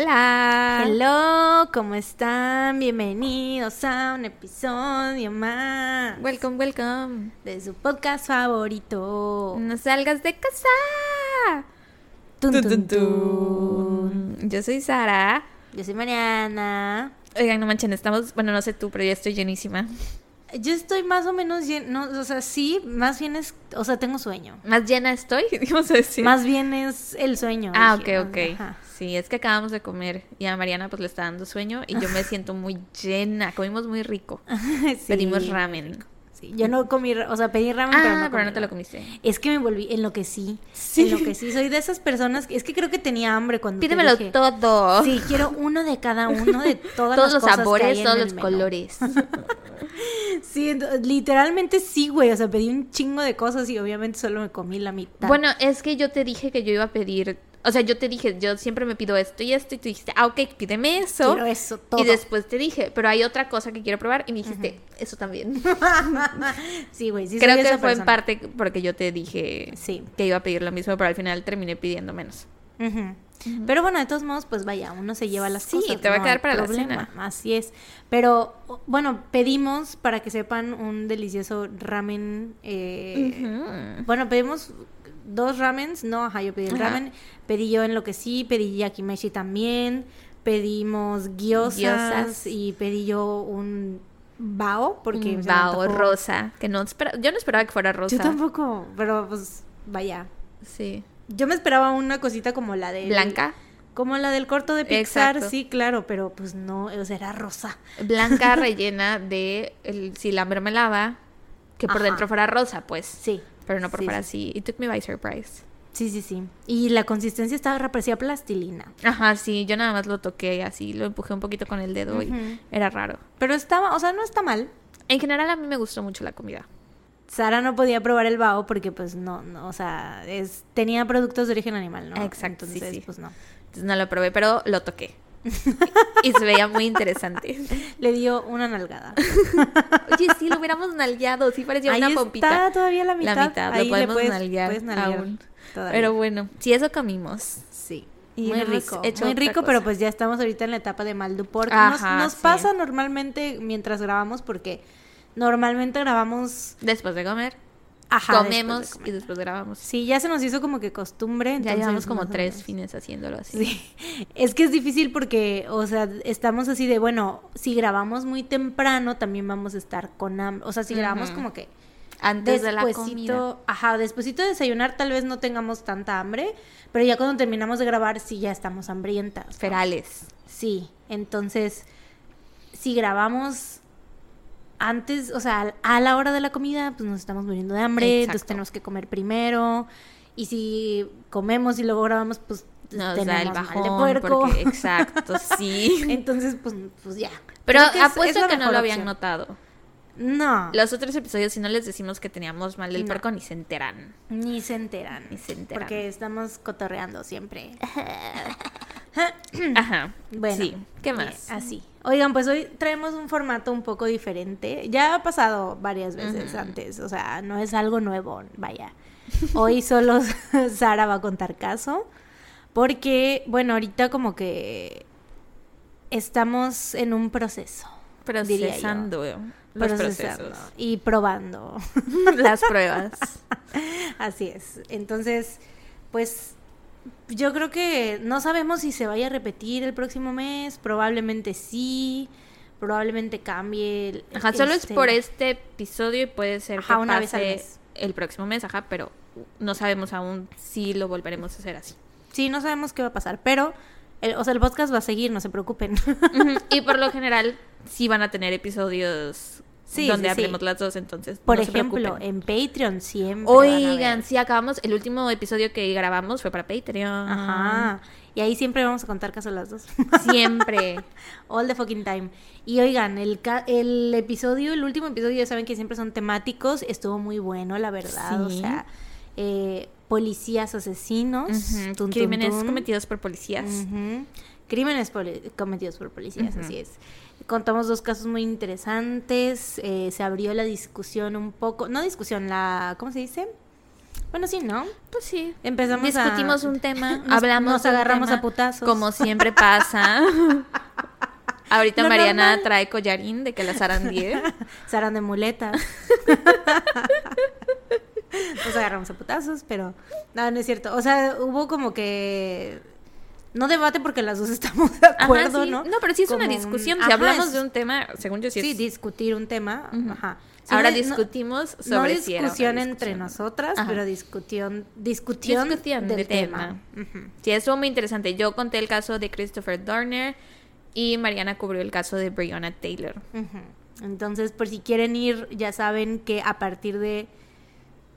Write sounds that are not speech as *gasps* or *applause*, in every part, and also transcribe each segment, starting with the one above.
Hola. Hello, ¿cómo están? Bienvenidos a un episodio más Welcome, welcome. de su podcast favorito. No salgas de casa. Tun, Tun, tun. Yo soy Sara. Yo soy Mariana. Oigan, no manchen, estamos, bueno, no sé tú, pero ya estoy llenísima. Yo estoy más o menos lleno, o sea, sí, más bien es, o sea, tengo sueño. Más llena estoy, *laughs* vamos a decir. Más bien es el sueño. Ah, dije, ok, ok. ajá. Sí, es que acabamos de comer y a Mariana pues le está dando sueño y yo me siento muy llena. Comimos muy rico. *laughs* Sí. Pedimos ramen. Sí, yo no comí, o sea, pedí ramen, pero Ah, no, pero no te lo comiste. Es que me volví, enloquecí. Sí. Enloquecí. Soy de esas personas, que, es que creo que tenía hambre cuando te Pídemelo dije, todo. Sí, quiero uno de cada uno, de *laughs* todas Todos las los cosas que sabores, en todos el los menú. colores. *laughs* Sí, ent- literalmente sí, güey. O sea, pedí un chingo de cosas y obviamente solo me comí la mitad. Bueno, es que yo te dije que yo iba a pedir, o sea, yo te dije, yo siempre me pido esto y esto y tú dijiste, ah, ok, pídeme eso. quiero eso todo. Y después te dije, pero hay otra cosa que quiero probar y me dijiste, eso también. *laughs* sí, güey. Sí Creo soy que esa fue en parte porque yo te dije Sí. que iba a pedir lo mismo, pero al final terminé pidiendo menos. Pero bueno, de todos modos, pues vaya, uno se lleva las Sí, cosas. te va a quedar para la problema, Así es. Pero bueno, pedimos, para que sepan, un delicioso ramen. eh. Bueno, pedimos dos ramens. No, ajá, yo pedí el Ajá. ramen. Pedí yo en lo que sí, pedí yakimeshi también. Pedimos gyozas, Gyozas. y pedí yo un bao, porque Un bao rosa, que no yo no esperaba que fuera rosa. Yo tampoco, pero pues vaya. Sí. Yo me esperaba una cosita como la de Blanca. Como la del corto de Pixar, Exacto. sí, claro, pero pues no, o sea, era rosa. Blanca *laughs* rellena de el, si la mermelada, que por Ajá. dentro fuera rosa, pues. Sí. Pero no por fuera sí. así. It took me by surprise. Sí, sí, sí. Y la consistencia estaba parecía plastilina. Ajá, sí, yo nada más lo toqué así, lo empujé un poquito con el dedo y era raro. Pero estaba, o sea, no está mal. En general a mí me gustó mucho la comida. Sara no podía probar el bao porque pues no, no, o sea, es, tenía productos de origen animal, ¿no? Exacto, sí, sí. pues no. Entonces no lo probé, pero lo toqué. *laughs* y se veía muy interesante. Le dio una nalgada. *laughs* Oye, sí, lo hubiéramos nalgueado, sí parecía Ahí una está pompita. todavía la mitad. La mitad, Ahí lo podemos puedes- nalguear, puedes nalguear aún. todavía. Pero bueno, sí, eso comimos. Sí. Y muy rico. hecho muy rico, pero pues ya estamos ahorita en la etapa de mal dupor. Nos, nos sí. pasa normalmente mientras grabamos porque normalmente grabamos Después de comer, Ajá, comemos después de comer. y después grabamos. Sí, ya se nos hizo como que costumbre. Ya entonces, llevamos como tres menos. fines haciéndolo así. Sí, es que es difícil porque, o sea, estamos así de, bueno, si grabamos muy temprano, también vamos a estar con hambre. O sea, si grabamos como que Antes de la comida. ajá, despuesito de desayunar tal vez no tengamos tanta hambre, pero ya cuando terminamos de grabar sí ya estamos hambrientas. ¿no? Ferales. Sí, entonces, si grabamos antes, o sea, a la hora de la comida, pues nos estamos muriendo de hambre, entonces tenemos que comer primero. Y si comemos y luego grabamos, pues Nos tenemos da el bajón. de puerco. Porque, *laughs* exacto, sí. Entonces, pues, pues ya. Pero que es- apuesto es que no lo habían opción. notado. No, Los otros episodios, si no les decimos que teníamos mal el No. puerco, ni se enteran. ni se enteran. Ni se enteran. Porque estamos cotorreando siempre. *laughs* *laughs* Ajá. Bueno, Sí. ¿Qué eh, más? así. Oigan, pues hoy traemos un formato un poco diferente. Ya ha pasado varias veces antes, o sea, no es algo nuevo, vaya. Hoy *laughs* solo *laughs* Sara va a contar caso, porque, bueno, ahorita como que estamos en un proceso. diría yo. Procesando los Procesando procesos. y probando. *laughs* Las pruebas. Así es. Entonces, pues yo creo que no sabemos si se vaya a repetir el próximo mes. Probablemente sí. Probablemente cambie. el- Ajá, solo es por este episodio y puede ser Ajá, que una vez al mes. el próximo mes, ajá, pero no sabemos aún si lo volveremos a hacer así. Sí, no sabemos qué va a pasar, pero, el- o sea, el podcast va a seguir, no se preocupen. Y por lo *laughs* general sí van a tener episodios Sí, donde sí, sí. hablemos las dos, entonces por no ejemplo, en Patreon siempre. Oigan, sí acabamos, el último episodio que grabamos fue para Patreon. Ajá. Y ahí siempre vamos a contar caso las dos. Siempre. *laughs* All the fucking time. Y oigan, el, ca- el episodio, el último episodio, ya saben que siempre son temáticos. Estuvo muy bueno, la verdad. O sea, eh, policías asesinos. Tun, Crímenes tun. cometidos por policías. Ujú. Crímenes cometidos por policías, así es. Contamos dos casos muy interesantes. eh, se abrió la discusión un poco. No discusión, la. ¿Cómo se dice? Bueno, sí, ¿no? Pues sí. Empezamos a- Discutimos un tema, Nos- hablamos nos agarramos tema, a putazos. Como siempre pasa. *laughs* Ahorita Mariana trae collarín de que las zarandeé. *laughs* Sarán de muletas. *laughs* Nos agarramos a putazos, pero no, no es cierto. O sea, hubo como que no debate porque las dos *laughs* estamos de acuerdo, Ajá, sí. ¿no? pero sí es una un- discusión. Si Ajá, hablamos es- de un tema, según yo sí, Sí, discutir un tema, ajá. Sí, Ahora no- no- discutimos no sobre si era una discusión entre nosotras, Ajá. pero discusión, discusión, Discusión del de tema. Sí, estuvo muy interesante. Yo conté el caso de Christopher Dorner y Mariana cubrió el caso de Breonna Taylor. Entonces, por si quieren ir, ya saben que a partir de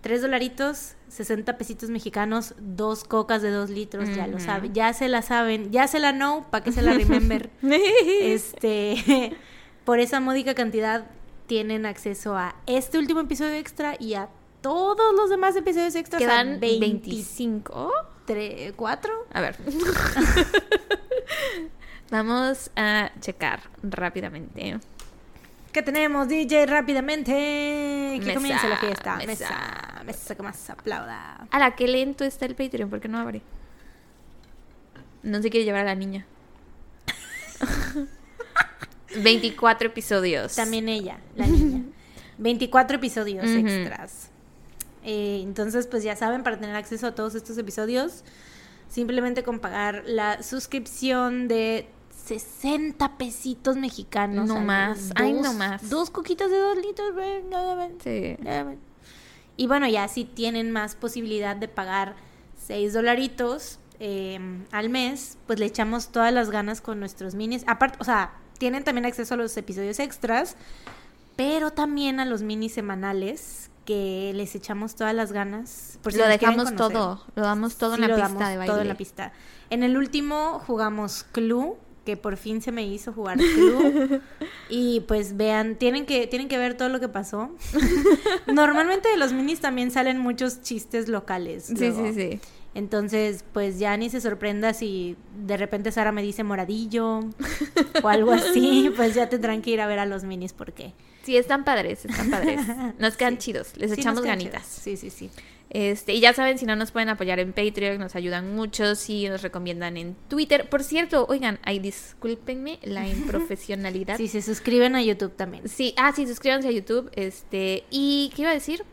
3 dolaritos, 60 pesitos mexicanos, dos cocas de 2 litros, ya lo saben. Ya se la saben, ya se la know, para que se la remember. *laughs* este, *laughs* por esa módica cantidad tienen acceso a este último episodio extra y a todos los demás episodios extras. Quedan a 20 25. tre- ¿Cuatro? A ver. *laughs* Vamos a checar rápidamente. ¿Qué tenemos, DJ? Rápidamente. Que Mesa, comience la fiesta. mesa. Mesa, que más aplauda. A la que lento está el Patreon, ¿por qué no abre? No se quiere llevar a la niña. *laughs* 24 episodios. También ella, la niña. 24 episodios extras. Eh, entonces, pues ya saben, para tener acceso a todos estos episodios, simplemente con pagar la suscripción de 60 pesitos mexicanos. No más. mes. Ay, Dos- no más. Dos coquitas de dos litros. güey. Sí. Nada más. Y bueno, ya si tienen más posibilidad de pagar 6 dolaritos eh, al mes, pues le echamos todas las ganas con nuestros minis. Aparte, o sea, tienen también acceso a los episodios extras, pero también a los minis semanales que les echamos todas las ganas. Por si lo dejamos todo. Lo damos todo Sí, en la pista de baile. Todo en la pista. En el último jugamos Clue, que por fin se me hizo jugar Clue. *laughs* y pues vean, tienen que, tienen que ver todo lo que pasó. *laughs* Normalmente de los minis también salen muchos chistes locales. Sí, luego. sí, sí. Entonces, pues ya ni se sorprenda si de repente Sara me dice moradillo o algo así, *laughs* pues ya tendrán que ir a ver a los minis porque Sí, están padres, están padres. Nos quedan chidos, les Sí, echamos ganitas. Sí, sí, sí. Este, y ya saben, si no nos pueden apoyar en Patreon, nos ayudan mucho, si nos recomiendan en Twitter. Por cierto, oigan, ay, discúlpenme la *laughs* improfesionalidad. Si se suscriben a YouTube también. Sí, ah, sí, suscríbanse a YouTube. Este, y ¿qué iba a decir?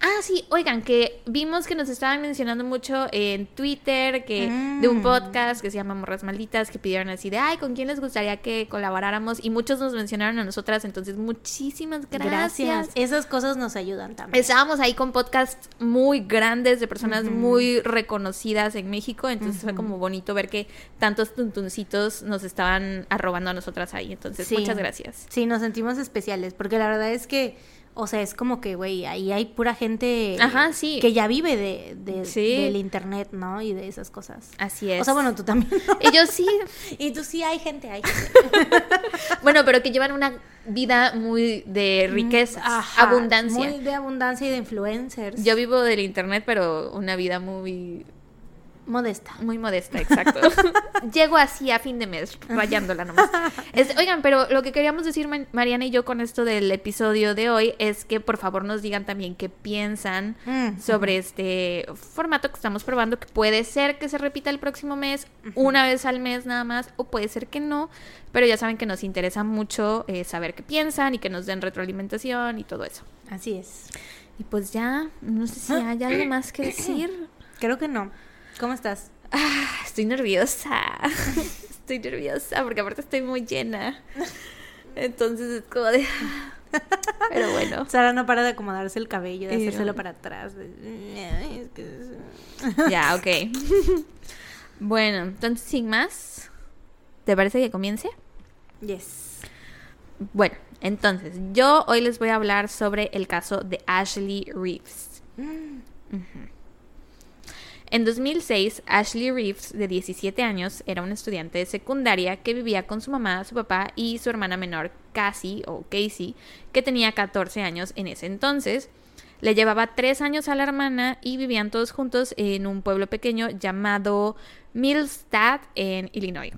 Ah, sí, oigan, que vimos que nos estaban mencionando mucho en Twitter que de un Mm. podcast que se llama Morras Malditas, que pidieron así de, ay, ¿con quién les gustaría que colaboráramos? Y muchos nos mencionaron a nosotras, entonces muchísimas gracias. Esas cosas nos ayudan también. Estábamos ahí con podcasts muy grandes de personas muy reconocidas en México, entonces fue como bonito ver que tantos tuntuncitos nos estaban arrobando a nosotras ahí. Entonces, Sí. muchas gracias. Sí, nos sentimos especiales, porque la verdad es que, o sea, es como que, güey, ahí hay pura gente Ajá, sí. que ya vive de, de- Sí. del internet, ¿no? Y de esas cosas. Así es. O sea, bueno, tú también. ¿no? Y yo sí, *laughs* y tú sí hay gente, hay gente. *laughs* bueno, pero que llevan una vida muy de Mm, Ajá, abundancia. Muy de abundancia y de influencers. Yo vivo del internet, pero una vida muy Modesta. Muy modesta, exacto. *laughs* Llego así a fin de mes, rayándola nomás. Este, oigan, pero lo que queríamos decir Ma- Mariana y yo con esto del episodio de hoy es que por favor nos digan también qué piensan Mm, sobre este formato que estamos probando, que puede ser que se repita el próximo mes, una vez al mes nada más, o puede ser que no, pero ya saben que nos interesa mucho eh, saber qué piensan y que nos den retroalimentación y todo eso. Así es. Y pues ya, no sé si hay algo más que *clears throat* decir. Creo que no. ¿Cómo estás? Ah, estoy nerviosa. *laughs* Estoy nerviosa porque aparte estoy muy llena. Entonces es como de... Pero bueno. *laughs* Sara no para de acomodarse el cabello, de hacérselo para atrás. de- *laughs* Ya, ok. Bueno, entonces sin más, ¿te parece que comience? Yes. Bueno, entonces yo hoy les voy a hablar sobre el caso de Ashley Reeves. Mm, En 2006, Ashley Reeves, de 17 años, era una estudiante de secundaria que vivía con su mamá, su papá y su hermana menor, Cassie o Casey, que tenía 14 años en ese entonces. Le llevaba 3 años a la hermana y vivían todos juntos en un pueblo pequeño llamado Millstadt, en Illinois.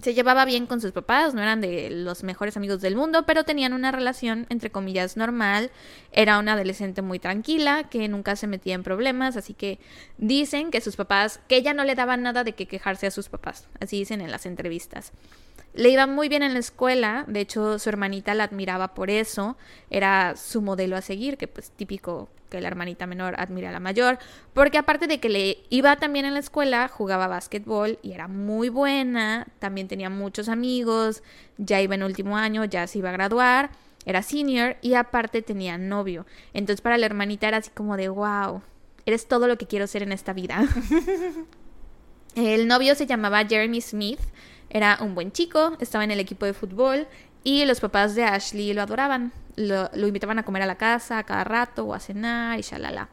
Se llevaba bien con sus papás, no eran de los mejores amigos del mundo, pero tenían una relación, entre comillas, normal. Era una adolescente muy tranquila, que nunca se metía en problemas, así que dicen que sus papás, que ella no le daba nada de que quejarse a sus papás, así dicen en las entrevistas. Le iba muy bien en la escuela, de hecho su hermanita la admiraba por eso, era su modelo a seguir, que pues típico que la hermanita menor admira a la mayor, porque aparte de que le iba también en la escuela, jugaba básquetbol y era muy buena, también tenía muchos amigos, ya iba en último año, ya se iba a graduar, era senior y aparte tenía novio. Entonces para la hermanita era así como de, wow, eres todo lo que quiero ser en esta vida. *laughs* El novio se llamaba Jeremy Smith, era un buen chico, estaba en el equipo de fútbol y los papás de Ashley lo adoraban. Lo, invitaban a comer a la casa a cada rato o a cenar y shalala.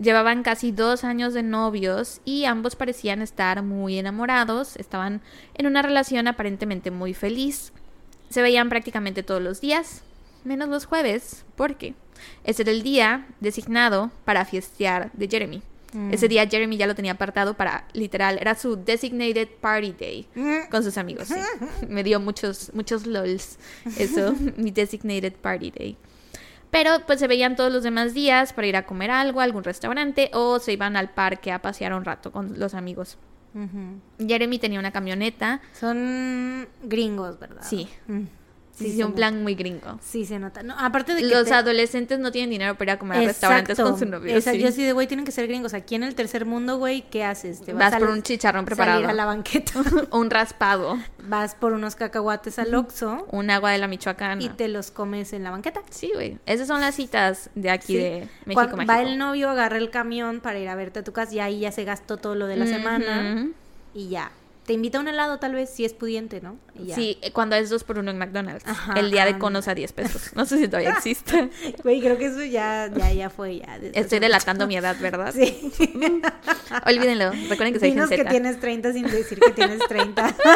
Llevaban casi dos años de novios y ambos parecían estar muy enamorados, estaban en una relación aparentemente muy feliz. Se veían prácticamente todos los días, menos los jueves, porque ese era el día designado para fiestear de Jeremy. Mm. Ese día Jeremy ya lo tenía apartado para, literal, era su designated party day Mm. con sus amigos. sí. *laughs* Me dio muchos, muchos lols eso, *laughs* mi designated party day. Pero pues se veían todos los demás días para ir a comer algo, a algún restaurante o se iban al parque a pasear un rato con los amigos. Jeremy tenía una camioneta, Son gringos, ¿verdad? Sí. Sí, sí, un nota. plan muy gringo. Sí, se nota. No, aparte de que Los te- adolescentes no tienen dinero para ir a comer a restaurantes con su novio. Exacto. sí. Yo así de, güey, tienen que ser gringos. Aquí en el tercer mundo, güey, ¿qué haces? Te Vas a por un chicharrón salir preparado. a la banqueta. *laughs* un raspado, Vas por unos cacahuates al Oxxo un agua de la Michoacana. y te los comes en la banqueta. Sí, güey. Esas son las citas de aquí Sí. de México, Cuando va el novio, agarra el camión para ir a verte a tu casa y ahí ya se gastó todo lo de la semana y ya. Te invita a un helado tal vez si es pudiente, ¿no? Y ya. Sí, eh, cuando es dos por uno en McDonald's. Ajá, el día de conos a 10 pesos. No sé si todavía *laughs* existe. Güey, creo que eso ya, ya, ya fue ya. Estoy delatando mi edad, ¿verdad? Sí. *laughs* Olvídenlo. Recuerden que soy Dinos que tienes 30 sin decir que tienes 30. *laughs*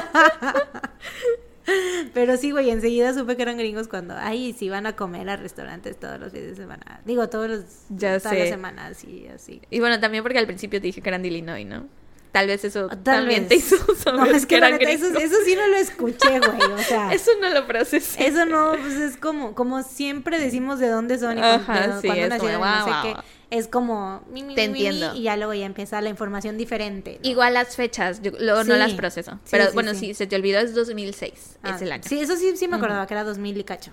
Pero sí, güey, enseguida supe que eran gringos cuando, ay, sí van a comer a restaurantes todos los fines de semana. Digo, todos los, Ya todas sé. las semanas y así. Y bueno, también porque al principio te dije que eran de Illinois, ¿no? Tal vez eso Tal también vez. te hizo saber No, es que, la eran neta, eso, sí no lo escuché, güey, o *laughs* sea. Eso no lo procesé. Eso no, pues es como, como siempre decimos de dónde son y Ajá, sí, como, nacieron, no sé qué. Es como mi, mi, Te mi, entiendo. y ya luego ya empieza la información diferente. ¿no? Igual las fechas, yo luego no las proceso. Pero sí, bueno, sí. si se te olvidó, es 2006. Ah, es el año. Sí, eso sí, sí me acordaba que era 2000 y cacho.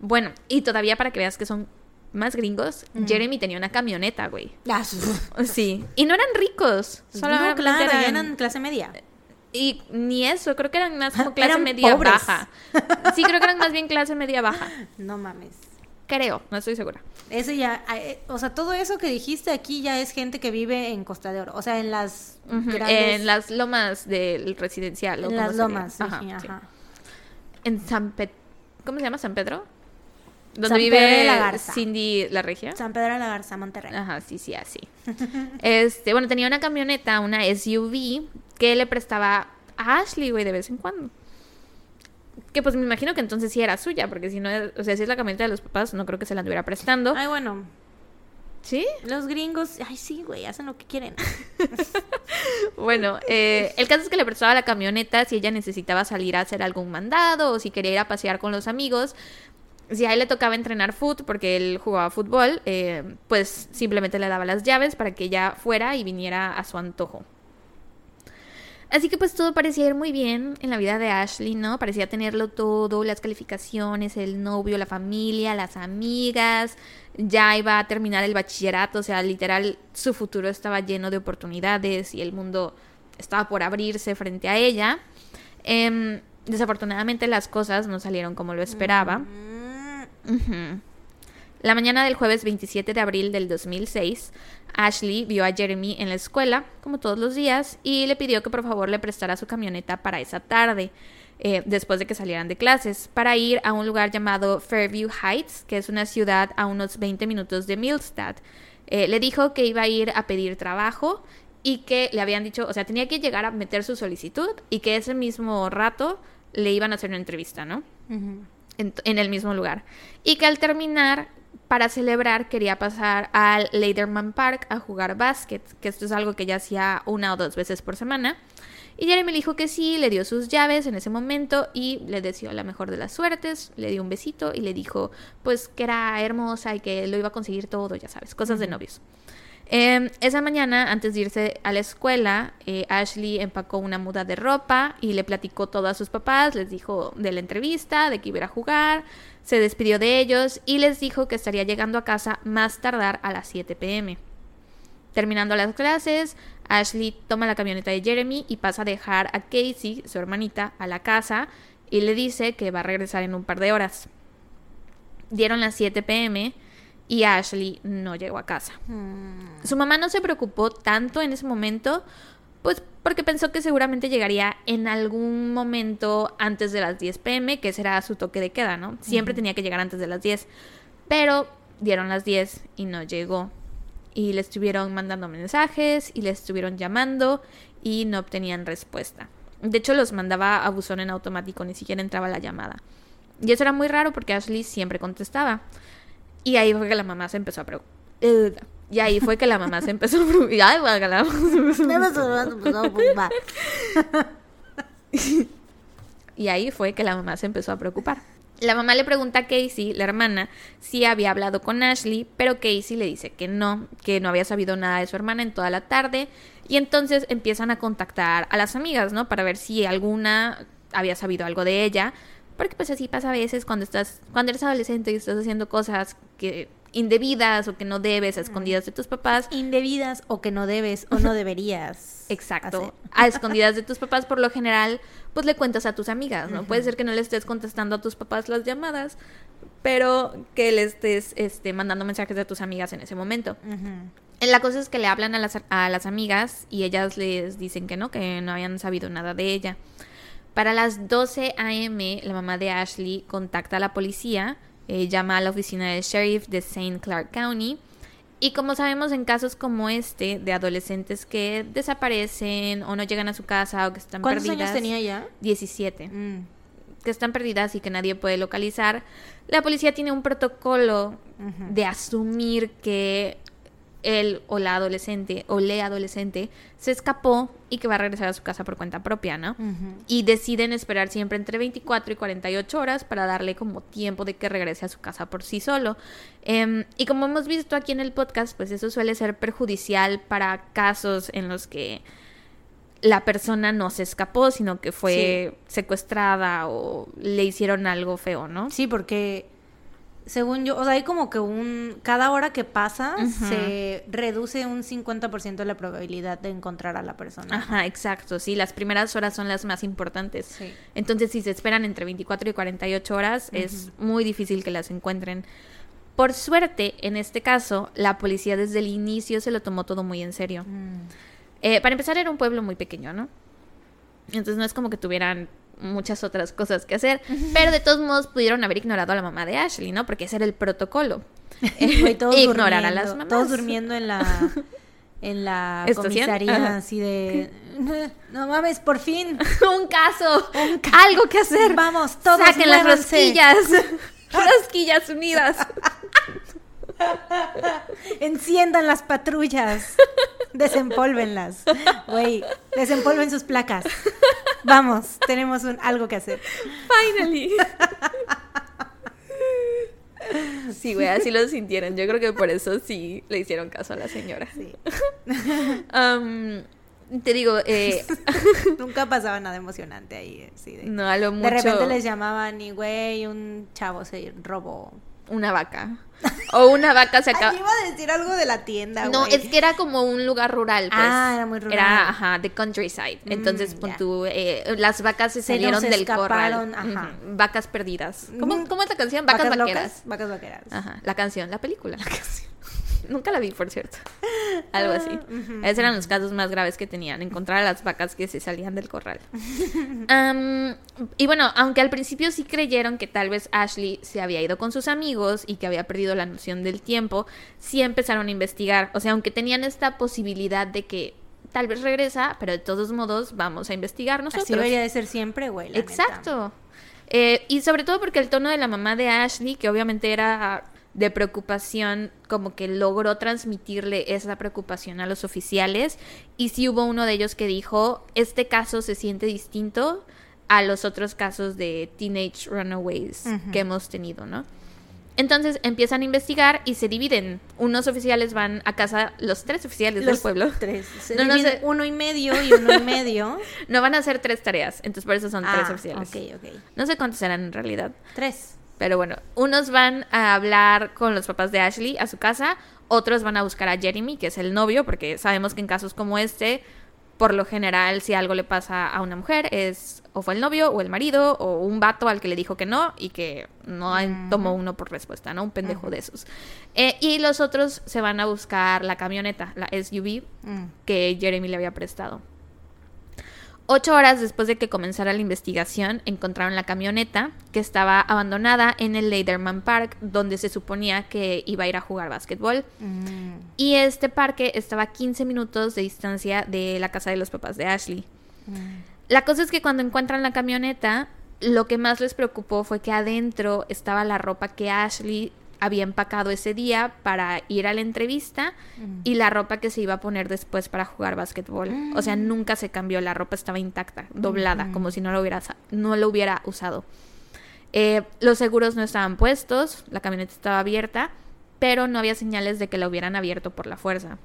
Bueno, y todavía para que veas que son más gringos, Jeremy tenía una camioneta, güey. Ah, Sí. Y no eran ricos. no, Solamente claro, eran... eran clase media. Y ni eso, creo que eran más como *laughs* clase Eran media pobres. baja. Sí, creo que eran más bien clase media baja. *laughs* No mames. Creo, no estoy segura. Eso ya, eh, o sea, todo eso que dijiste aquí ya es gente que vive en Costa de Oro. O sea, en las grandes... En las lomas del residencial. ¿o en las lomas. sí, Ajá, sí, sí. ajá. En San Pedro. ¿Cómo se llama? ¿San Pedro? Donde San vive Pedro de la Garza. Cindy la regia. San Pedro de la Garza, Monterrey. Ajá, sí, sí, así. *laughs* Este, bueno, tenía una camioneta, una SUV, que le prestaba a Ashley, güey, de vez en cuando. Que pues me imagino que entonces sí era suya, porque si no, o sea, si es la camioneta de los papás, no creo que se la anduviera prestando. Ay, bueno, ¿Sí? los gringos, ay, sí, güey, hacen lo que quieren. *laughs* Bueno, eh, el caso es que le prestaba la camioneta si ella necesitaba salir a hacer algún mandado o si quería ir a pasear con los amigos. Si a él le tocaba entrenar foot porque él jugaba fútbol, eh, pues simplemente le daba las llaves para que ella fuera y viniera a su antojo. Así que pues todo parecía ir muy bien en la vida de Ashley, ¿no? Parecía tenerlo todo, las calificaciones, el novio, la familia, las amigas, ya iba a terminar el bachillerato, o sea, literal su futuro estaba lleno de oportunidades y el mundo estaba por abrirse frente a ella. Em, desafortunadamente las cosas no salieron como lo esperaba. La mañana del jueves 27 de abril del 2006, Ashley vio a Jeremy en la escuela, como todos los días, y le pidió que por favor le prestara su camioneta para esa tarde, eh, después de que salieran de clases, para ir a un lugar llamado Fairview Heights, que es una ciudad a unos 20 minutos de Millstad. Eh, le dijo que iba a ir a pedir trabajo y que le habían dicho, o sea, tenía que llegar a meter su solicitud y que ese mismo rato le iban a hacer una entrevista, ¿no? En, en el mismo lugar. Y que al terminar, para celebrar, quería pasar al Lederman Park a jugar básquet, que esto es algo que ya hacía una o dos veces por semana. Y Jeremy le dijo que sí, le dio sus llaves en ese momento y le deseó la mejor de las suertes, le dio un besito y le dijo pues que era hermosa y que lo iba a conseguir todo, ya sabes, cosas de novios. Em, esa mañana, antes de irse a la escuela, eh, Ashley empacó una muda de ropa y le platicó todo a sus papás, les dijo de la entrevista, de que iba a jugar, se despidió de ellos y les dijo que estaría llegando a casa más tardar a las 7 pm. Terminando las clases, Ashley toma la camioneta de Jeremy y pasa a dejar a Casey, su hermanita, a la casa y le dice que va a regresar en un par de horas. Dieron las 7 pm y Ashley no llegó a casa. Mm. Su mamá no se preocupó tanto en ese momento, pues porque pensó que seguramente llegaría en algún momento antes de las 10 pm, que será su toque de queda, ¿no? Siempre tenía que llegar antes de las 10. Pero dieron las 10 y no llegó. Y le estuvieron mandando mensajes y le estuvieron llamando y no obtenían respuesta. De hecho, los mandaba a buzón en automático, ni siquiera entraba la llamada. Y eso era muy raro porque Ashley siempre contestaba. Y ahí fue que la mamá se empezó a preocupar. Y ahí fue que la mamá se empezó a preocupar. Guácala. *laughs* Y ahí fue que la mamá se empezó a preocupar. La mamá le pregunta a Casey, la hermana, si había hablado con Ashley, pero Casey le dice que no, que no había sabido nada de su hermana en toda la tarde. Y entonces empiezan a contactar a las amigas, ¿no? Para ver si alguna había sabido algo de ella. Porque pues así pasa a veces cuando estás, cuando eres adolescente y estás haciendo cosas que indebidas o que no debes a escondidas de tus papás. Indebidas o que no debes o no deberías. *laughs* Exacto. hacer. A escondidas de tus papás, por lo general, pues le cuentas a tus amigas, ¿no? Puede ser que no le estés contestando a tus papás las llamadas, pero que le estés este, mandando mensajes a tus amigas en ese momento. La cosa es que le hablan a las, a las amigas y ellas les dicen que no, que no habían sabido nada de ella. Para las 12 a.m., la mamá de Ashley contacta a la policía, eh, llama a la oficina del sheriff de St. Clark County. Y como sabemos en casos como este, de adolescentes que desaparecen o no llegan a su casa o que están ¿Cuántos perdidas. años tenía ya? 17 Mm. que están perdidas y que nadie puede localizar, la policía tiene un protocolo de asumir que él o la adolescente o le adolescente se escapó y que va a regresar a su casa por cuenta propia, ¿no? Y deciden esperar siempre entre 24 y 48 horas para darle como tiempo de que regrese a su casa por sí solo. Em, y como hemos visto aquí en el podcast, pues eso suele ser perjudicial para casos en los que la persona no se escapó, sino que fue secuestrada o le hicieron algo feo, ¿no? Sí, porque según yo, o sea, hay como que un... Cada hora que pasa se reduce un 50% la probabilidad de encontrar a la persona. Ajá, exacto, sí, las primeras horas son las más importantes. Sí. Entonces, si se esperan entre 24 y 48 horas, es muy difícil que las encuentren. Por suerte, en este caso, la policía desde el inicio se lo tomó todo muy en serio. Mm. Eh, para empezar, era un pueblo muy pequeño, ¿no? Entonces no es como que tuvieran muchas otras cosas que hacer, pero de todos modos pudieron haber ignorado a la mamá de Ashley, ¿no? Porque ese era el protocolo. *laughs* Todos ignorar a las mamás. Todos durmiendo en la en la *laughs* ¿Estación? comisaría Ajá. así de no mames, por fin. *laughs* un caso, algo que hacer. Vamos, todos Saquen las rosquillas. rosquillas unidas. Enciendan las patrullas. Desempólvenlas. Güey, desempolven sus placas. Vamos, tenemos un, algo que hacer. Finally. Sí, güey, así lo sintieron. Yo creo que por eso sí le hicieron caso a la señora. Sí. Am, te digo, eh, *laughs* Nunca pasaba nada emocionante ahí. así de, no a lo mucho de repente les llamaban y, güey, un chavo se robó. una vaca. O una vaca se acaba. Ay, iba a decir algo de la tienda, No, güey. es que era como un lugar rural, pues. Ah, era muy rural. Era, ajá, de countryside. Mm, Entonces, ya. tú, eh, las vacas se Se salieron del corral. escaparon, ajá. Ujú, Vacas perdidas. ¿Cómo, Mm. cómo es la canción? Vacas, locas, vaqueras. Vacas vaqueras. Ajá, la canción, la película. Nunca la vi, por cierto. *laughs* Algo así. Ujú, Esos eran los casos más graves que tenían, encontrar a las vacas que se salían del corral. *laughs* Y bueno, aunque al principio sí creyeron que tal vez Ashley se había ido con sus amigos y que había perdido la noción del tiempo, sí empezaron a investigar. O sea, aunque tenían esta posibilidad de que tal vez regresa, pero de todos modos vamos a investigar nosotros. Así debería de ser siempre, güey. Exacto. Eh, y sobre todo porque el tono de la mamá de Ashley, que obviamente era de preocupación, como que logró transmitirle esa preocupación a los oficiales. Y sí hubo uno de ellos que dijo, este caso se siente distinto a los otros casos de teenage runaways que hemos tenido, ¿no? Entonces empiezan a investigar y se dividen. Unos oficiales van a casa, los tres oficiales del pueblo. Tres. no, no sé. Uno y medio y uno y medio. *laughs* no van a hacer tres tareas, entonces por eso son tres Ah, oficiales. ok, ok. No sé cuántos eran en realidad. Tres. Pero bueno, unos van a hablar con los papás de Ashley a su casa, otros van a buscar a Jeremy, que es el novio, porque sabemos que en casos como este, por lo general, si algo le pasa a una mujer, es o fue el novio o el marido o un vato al que le dijo que no y que no tomó uno por respuesta, ¿no? Un pendejo de esos. Eh, y los otros se van a buscar la camioneta, la SUV, Mm. que Jeremy le había prestado. Ocho horas después de que comenzara la investigación, encontraron la camioneta que estaba abandonada en el Lederman Park, donde se suponía que iba a ir a jugar básquetbol. Mm. Y este parque estaba a 15 minutos de distancia de la casa de los papás de Ashley. Mm. La cosa es que cuando encuentran la camioneta, lo que más les preocupó fue que adentro estaba la ropa que Ashley había empacado ese día para ir a la entrevista Mm. y la ropa que se iba a poner después para jugar básquetbol. O sea, nunca se cambió, la ropa estaba intacta, doblada, como si no lo hubiera, no lo hubiera usado. Eh, los seguros no estaban puestos, la camioneta estaba abierta, pero no había señales de que la hubieran abierto por la fuerza.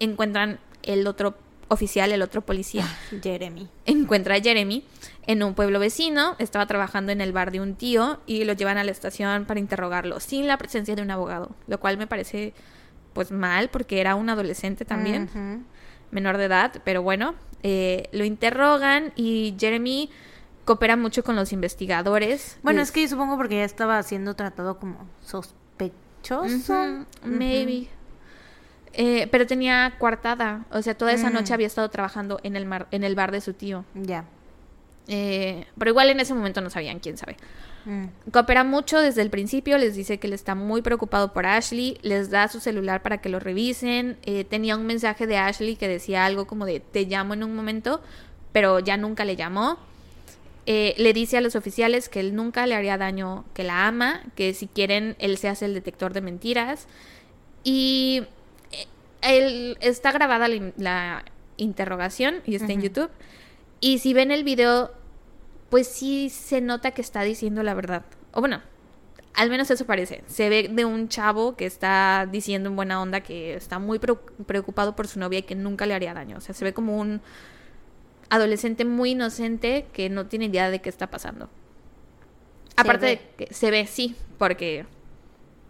Encuentran el otro oficial, el otro policía, Jeremy. encuentra a Jeremy en un pueblo vecino, estaba trabajando en el bar de un tío y lo llevan a la estación para interrogarlo sin la presencia de un abogado, lo cual me parece pues mal porque era un adolescente también, menor de edad, pero bueno, eh, lo interrogan y Jeremy coopera mucho con los investigadores. Bueno, es que yo supongo porque ya estaba siendo tratado como sospechoso. Maybe. Eh, pero tenía coartada, o sea, toda esa Mm. noche había estado trabajando en el, mar- en el bar de su tío. Ya. Eh, pero igual en ese momento no sabían, quién sabe. Mm. Coopera mucho desde el principio, les dice que él está muy preocupado por Ashley, les da su celular para que lo revisen. eh, tenía un mensaje de Ashley que decía algo como de te llamo en un momento, pero ya nunca le llamó. Eh, le dice a los oficiales que él nunca le haría daño, que la ama, que si quieren él se hace el detector de mentiras. Y él está grabada la, in- la interrogación y está en. YouTube. Y si ven el video, pues sí se nota que está diciendo la verdad. O bueno, al menos eso parece. Se ve de un chavo que está diciendo en buena onda que está muy preo- preocupado por su novia y que nunca le haría daño. O sea, se ve como un adolescente muy inocente que no tiene idea de qué está pasando. Aparte ve. de que se ve, sí, porque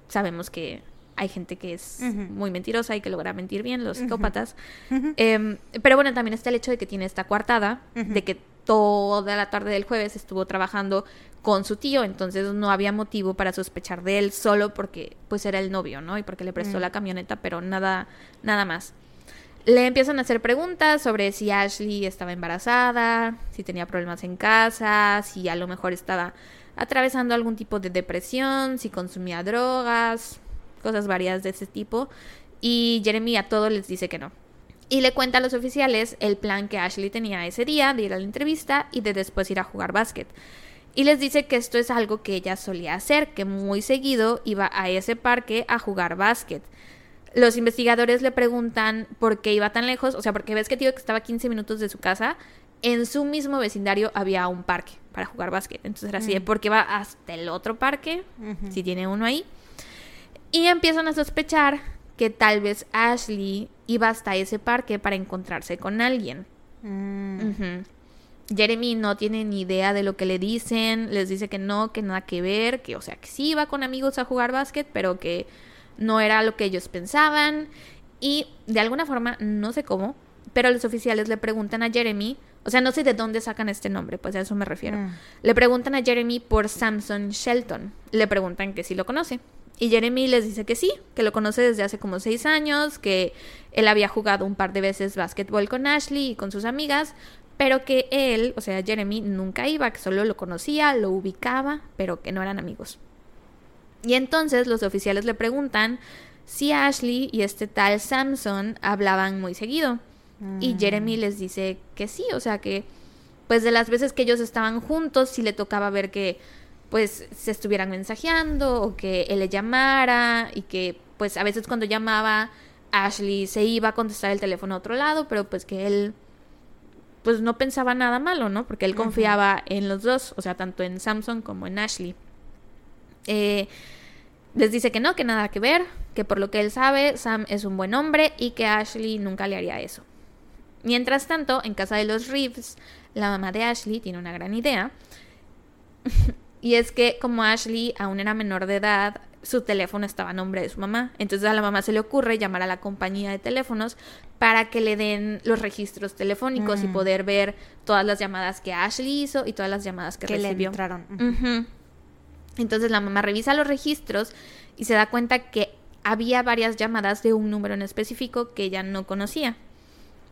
sabemos que hay gente que es muy mentirosa y que logra mentir bien, los psicópatas. Em, pero bueno, también está el hecho de que tiene esta coartada, de que toda la tarde del jueves estuvo trabajando con su tío, entonces no había motivo para sospechar de él solo porque pues era el novio, ¿no? Y porque le prestó Mm. la camioneta, pero nada nada más. Le empiezan a hacer preguntas sobre si Ashley estaba embarazada, si tenía problemas en casa, si a lo mejor estaba atravesando algún tipo de depresión, si consumía drogas, cosas variadas de ese tipo. Y Jeremy a todos les dice que no. Y le cuenta a los oficiales el plan que Ashley tenía ese día de ir a la entrevista y de después ir a jugar básquet. Y les dice que esto es algo que ella solía hacer, que muy seguido iba a ese parque a jugar básquet. Los investigadores le preguntan por qué iba tan lejos, o sea, porque ves que tío que estaba a 15 minutos de su casa, en su mismo vecindario había un parque para jugar básquet. Entonces era así de Mm. por qué va hasta el otro parque, si tiene uno ahí. Y empiezan a sospechar que tal vez Ashley iba hasta ese parque para encontrarse con alguien. Mm. Jeremy no tiene ni idea de lo que le dicen, les dice que no, que nada que ver, que o sea, que sí iba con amigos a jugar básquet, pero que no era lo que ellos pensaban. Y de alguna forma, no sé cómo, pero los oficiales le preguntan a Jeremy, o sea, no sé de dónde sacan este nombre, pues a eso me refiero. Mm. Le preguntan a Jeremy por Samson Shelton. Le preguntan que si lo conoce. Y Jeremy les dice que sí, que lo conoce desde hace como seis años, que él había jugado un par de veces básquetbol con Ashley y con sus amigas, pero que él, o sea, Jeremy, nunca iba, que solo lo conocía, lo ubicaba, pero que no eran amigos. Y entonces los oficiales le preguntan si Ashley y este tal Samson hablaban muy seguido. Y Mm. Jeremy les dice que sí, o sea que pues de las veces que ellos estaban juntos sí le tocaba ver que pues se estuvieran mensajeando o que él le llamara y que pues a veces cuando llamaba Ashley se iba a contestar el teléfono a otro lado, pero pues que él pues no pensaba nada malo, ¿no? Porque él confiaba en los dos, o sea, tanto en Samson como en Ashley. Eh, les dice que no, que nada que ver, que por lo que él sabe, Sam es un buen hombre y que Ashley nunca le haría eso. Mientras tanto, en casa de los Reeves, la mamá de Ashley tiene una gran idea. *laughs* y es que como Ashley aún era menor de edad, su teléfono estaba a nombre de su mamá. Entonces a la mamá se le ocurre llamar a la compañía de teléfonos para que le den los registros telefónicos y Mm. poder ver todas las llamadas que Ashley hizo y todas las llamadas que, Que le recibió. entraron. Entonces la mamá revisa los registros y se da cuenta que había varias llamadas de un número en específico que ella no conocía.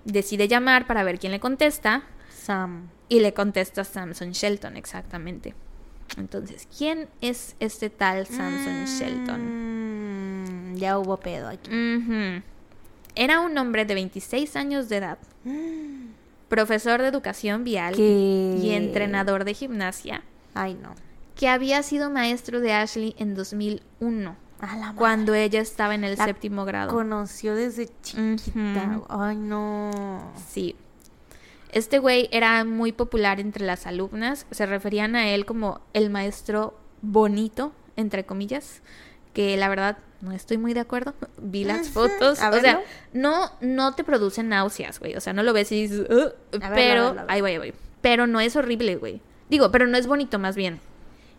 Decide llamar para ver quién le contesta Sam. y le contesta Samson Shelton, exactamente. Entonces, ¿quién es este tal Samson Shelton? Mm, ya hubo pedo aquí. Era un hombre de 26 años de edad, *gasps* profesor de educación vial ¿Qué? y entrenador de gimnasia, Ay, no. que había sido maestro de Ashley en 2001, A la madre. cuando ella estaba en el La séptimo grado. Conoció desde chiquita. Ay, no. Sí. Este güey era muy popular entre las alumnas. Se referían a él como el maestro bonito, entre comillas. Que la verdad no estoy muy de acuerdo. *laughs* Vi las fotos. A o sea, no, no te producen náuseas, güey. O sea, no lo ves y dices, verlo, pero, verlo, verlo. ahí voy, ahí voy. Pero no es horrible, güey. Digo, pero no es bonito más bien.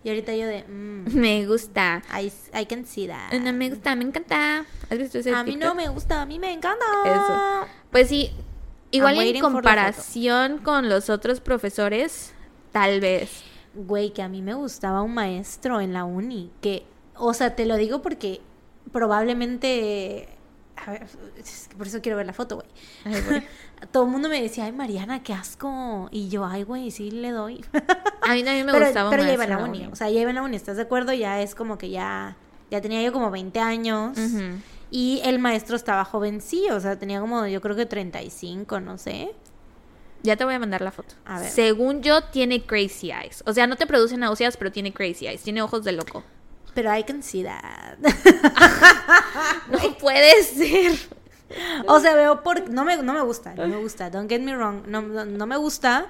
Y ahorita yo de. mm, *laughs* Me gusta. I, I can see that. No me gusta, me encanta. ¿Has visto ese A mí no me gusta, a mí me encanta. Eso. Pues sí, igual en comparación con los otros profesores, tal vez. Güey, que a mí me gustaba un maestro en la uni. Que, o sea, te lo digo porque probablemente. A ver, es que por eso quiero ver la foto, güey. *laughs* Todo el mundo me decía, ay, Mariana, qué asco. Y yo, ay, güey, sí le doy. *laughs* A mí también me pero gustaba pero ya iba en la uni. O sea, ya iba en la uni, ¿estás de acuerdo? Ya es como que ya. Ya tenía yo como 20 años. Ujú. Y el maestro estaba jovencillo, o sea, tenía como, yo creo que 35, no sé. Ya te voy a mandar la foto. A ver. Según yo, tiene crazy eyes. O sea, no te produce náuseas, pero tiene crazy eyes. Tiene ojos de loco. Pero I can see that. No puede ser. o sea, veo por... No me, no me gusta, no me gusta. Don't get me wrong. No, no, no me gusta.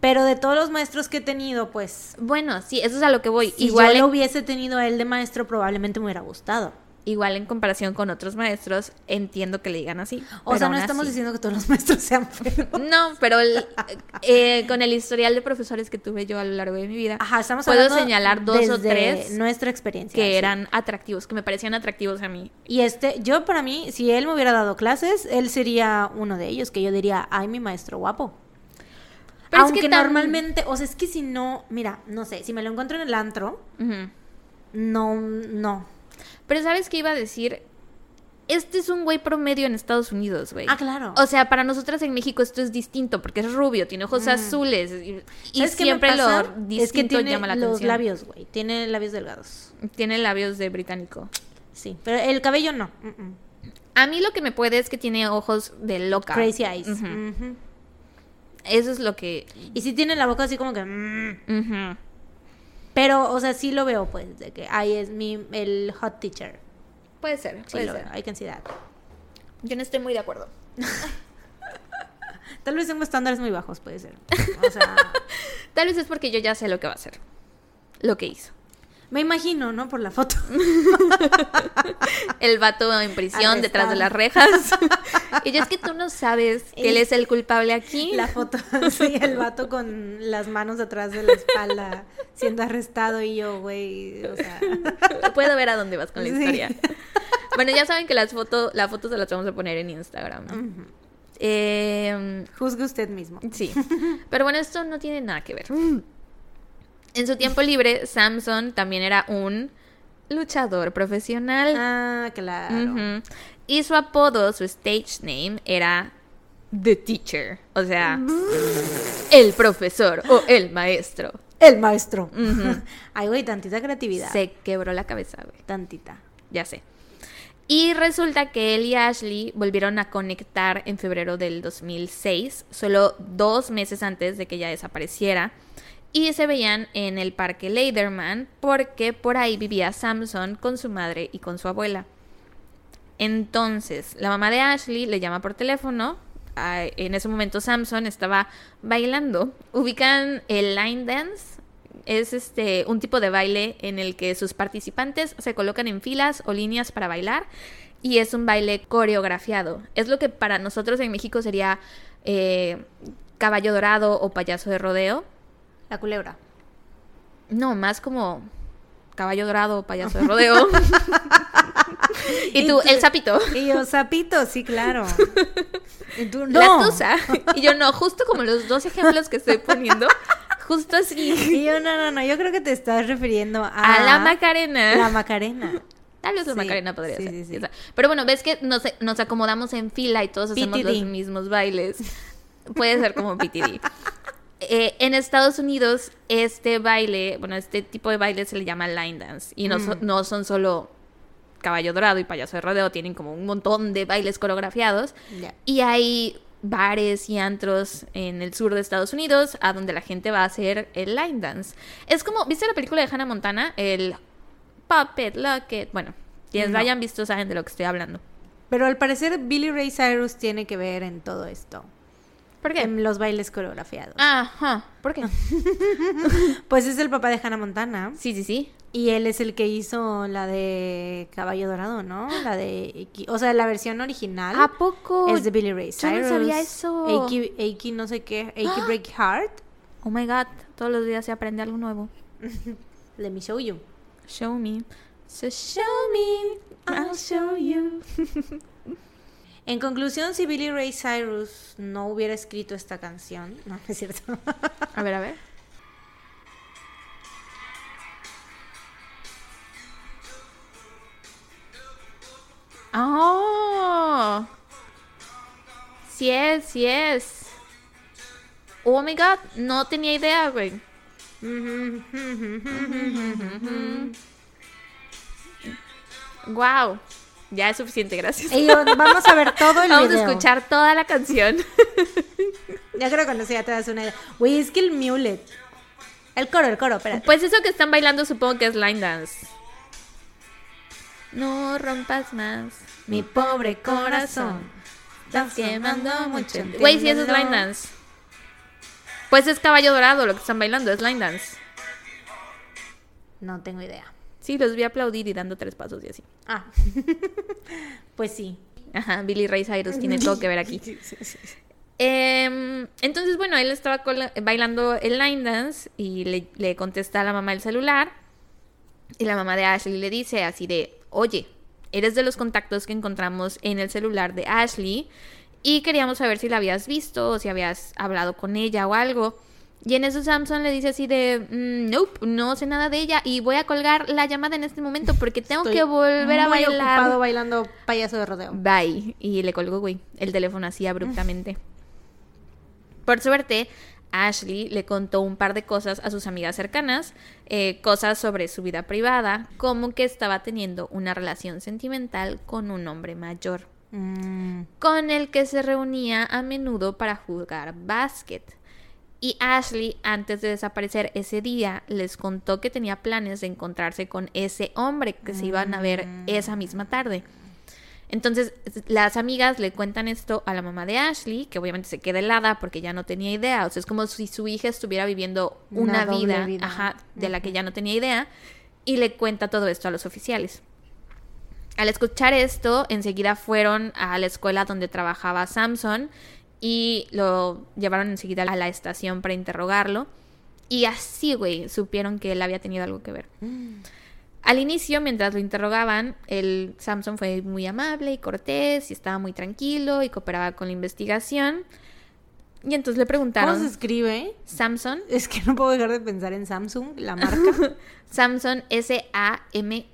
Pero de todos los maestros que he tenido, pues... Bueno, sí, eso es a lo que voy. Si igual, yo lo hubiese tenido a él de maestro, probablemente me hubiera gustado. Igual en comparación con otros maestros, entiendo que le digan así. O sea, no estamos así. diciendo que todos los *laughs* maestros sean feos. No, pero el- eh, con el historial de profesores que tuve yo a lo largo de mi vida, Ajá, estamos puedo señalar dos o tres nuestra experiencia. que sí. eran atractivos, que me parecían atractivos a mí. Y este, yo para mí, si él me hubiera dado clases, él sería uno de ellos, que yo diría, ay, mi maestro guapo. Pero es Aunque que normalmente, o sea, es que si no, mira, no sé, si me lo encuentro en el antro, no, no. Pero ¿sabes qué iba a decir? Este es un güey promedio en Estados Unidos, güey. Ah, claro. O sea, para nosotras en México esto es distinto porque es rubio, tiene ojos azules y, y ¿Sabes qué me siempre lo distinto es que tiene llama la los atención. labios, güey. Tiene labios delgados. Tiene labios de británico. Sí, pero el cabello no. Mm, mm. A mí lo que me puede es que tiene ojos de loca. Crazy eyes. Eso es lo que... Y sí tiene la boca así como que. mm. Pero, o sea, sí lo veo, pues, de que ahí es mi el hot teacher. Puede ser, Sí puede lo ser. veo. I can see that. Yo no estoy muy de acuerdo. *laughs* Tal vez tengo estándares muy bajos, puede ser. O sea, *laughs* Tal vez es porque yo ya sé lo que va a hacer. Lo que hizo. Me imagino, ¿no? Por la foto. El vato en prisión detrás de las rejas. *laughs* y yo es que tú no sabes que él es el culpable aquí. La foto, *laughs* sí, el vato con las manos atrás de la espalda siendo arrestado y yo, güey, o sea, *laughs* Puedo ver a dónde vas con la Sí. historia. Bueno, ya saben que las fotos, la foto se las vamos a poner en Instagram. Eh, juzgue usted mismo. sí. Pero bueno, esto no tiene nada que ver. En su tiempo libre, Samson también era un luchador profesional. Ah, claro. Y su apodo, su stage name, era The Teacher. O sea, el profesor o el maestro. El maestro. *laughs* Ay, güey, tantita creatividad. Se quebró la cabeza, güey. Tantita. Ya sé. Y resulta que él y Ashley volvieron a conectar en febrero del 2006, solo dos meses antes de que ella desapareciera. Y se veían en el parque Leiderman porque por ahí vivía Samson con su madre y con su abuela. Entonces, la mamá de Ashley le llama por teléfono. En ese momento Samson estaba bailando. Ubican el line dance. Es este un tipo de baile en el que sus participantes se colocan en filas o líneas para bailar y es un baile coreografiado. Es lo que para nosotros en México sería eh, caballo dorado o payaso de rodeo. La culebra. No, más como caballo dorado payaso de rodeo. *laughs* y tú, el sapito. Y yo, sapito, sí, claro. *laughs* Y tú, La no. tusa. Y yo no, justo como los dos ejemplos que estoy poniendo, justo así. Y yo, no, no, no, yo creo que te estás refiriendo a... A la Macarena. La Macarena. Tal vez la Sí, Macarena podría sí, ser. sí. Pero bueno, ves que nos, nos acomodamos en fila y todos hacemos PTD. los mismos bailes. Puede ser como PTD. Eh, en Estados Unidos, este baile, bueno, este tipo de baile se le llama line dance. Y no, so- Mm. no son solo caballo dorado y payaso de rodeo, tienen como un montón de bailes coreografiados. Y hay bares y antros en el sur de Estados Unidos a donde la gente va a hacer el line dance. Es como, ¿viste la película de Hannah Montana? El Puppet Locket. Bueno, quienes No. la hayan visto saben de lo que estoy hablando. Pero al parecer Billy Ray Cyrus tiene que ver en todo esto. ¿Por qué? En los bailes coreografiados. Ajá, ¿por qué? *laughs* Pues es el papá de Hannah Montana. Sí, sí, sí. Y él es el que hizo la de Caballo Dorado, ¿no? La de... O sea, la versión original ¿A poco? es de Billy Ray yo no Cyrus. sabía eso. Achy no sé qué. Achy *gasps* Break Heart. Oh my god, todos los días se aprende algo nuevo. *laughs* Let me show you. Show me. So show me, I'll show you. *laughs* En conclusión, si Billy Ray Cyrus no hubiera escrito esta canción... *laughs* No, es cierto. A ver, a ver. Oh. Sí es, sí es. Oh my god, no tenía idea, güey. Wow. Ya es suficiente, gracias. Y vamos a ver todo el *laughs* Vamos video. a escuchar toda la canción. *laughs* Ya creo que con eso ya te das una idea. Güey, es que el mulet. El coro, el coro, espérate. Pues eso que están bailando supongo que es line dance. No rompas más mi pobre corazón. Estás quemando mucho. Güey, sí, eso es line dance. Pues es caballo dorado lo que están bailando, es line dance. No tengo idea. Sí, los vi aplaudir y dando tres pasos y así. Ah. *laughs* pues sí. Ajá, Billy Ray Cyrus tiene todo que ver aquí. *laughs* Em, entonces, bueno, él estaba bailando el line dance y le, le contesta a la mamá el celular. Y la mamá de Ashley le dice así de, oye, eres de los contactos que encontramos en el celular de Ashley y queríamos saber si la habías visto o si habías hablado con ella o algo. Y en eso Samson le dice así de, "Mm, nope, no sé nada de ella y voy a colgar la llamada en este momento porque tengo Estoy que volver a muy bailar. ocupado bailando payaso de rodeo. Bye. Y le colgó, güey, el teléfono así abruptamente. Por suerte, Ashley le contó un par de cosas a sus amigas cercanas, eh, cosas sobre su vida privada, como que estaba teniendo una relación sentimental con un hombre mayor, Mm, con el que se reunía a menudo para jugar básquet. Y Ashley, antes de desaparecer ese día, les contó que tenía planes de encontrarse con ese hombre que se iban a ver esa misma tarde. Entonces, las amigas le cuentan esto a la mamá de Ashley, que obviamente se queda helada porque ya no tenía idea. O sea, es como si su hija estuviera viviendo Una una, doble vida, vida. ajá, de la que ya no tenía idea. Y le cuenta todo esto a los oficiales. Al escuchar esto, enseguida fueron a la escuela donde trabajaba Samson y lo llevaron enseguida a la estación para interrogarlo. Y así, güey, supieron que él había tenido algo que ver. Al inicio, mientras lo interrogaban, el Samson fue muy amable y cortés y estaba muy tranquilo y cooperaba con la investigación. Y entonces le ¿Cómo preguntaron, se escribe? Samson, Es que no puedo dejar de pensar en Samsung, la marca. *laughs* Samson, S-A-M-S-O-N,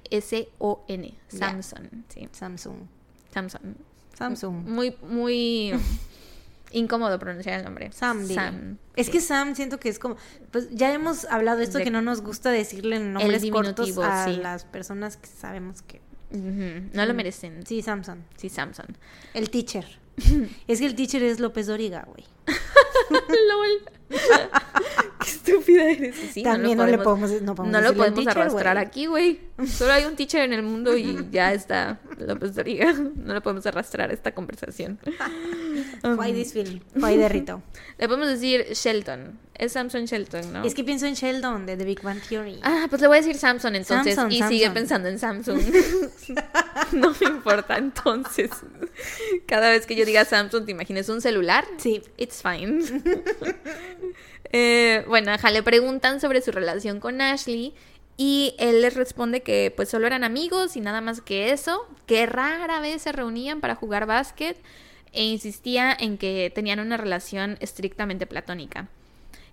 Ya. Samson, sí, Samsung. Samson. Samsung. Muy, muy incómodo pronunciar el nombre. Sam. Sam. Es sí. que Sam siento que es como, pues ya hemos hablado de esto De- que no nos gusta decirle nombres cortos a sí. las personas que sabemos que No lo merecen. Sí, sí Samson, Samson. el teacher. *laughs* es que el teacher es López Dóriga, güey. *laughs* LOL. *laughs* Qué estúpida eres. Sí, También no, le podemos, no podemos, no lo podemos teacher, arrastrar aquí, güey. Solo hay un teacher en el mundo y ya está López Doriga. *laughs* No lo podemos arrastrar a esta conversación. Why this feeling? Why de Rito? Le podemos decir Shelton. Es Samson Shelton, ¿no? Es que pienso en Sheldon de The Big Bang Theory. Ah, pues le voy a decir Samson entonces. Samson, y Samson. sigue pensando en Samsung. no me importa entonces. Cada vez que yo diga Samsung, ¿te imaginas un celular? Sí. It's fine. *laughs* Eh, bueno, ajá, le preguntan sobre su relación con Ashley y él les responde que pues solo eran amigos y nada más que eso, que rara vez se reunían para jugar básquet e insistía en que tenían una relación estrictamente platónica.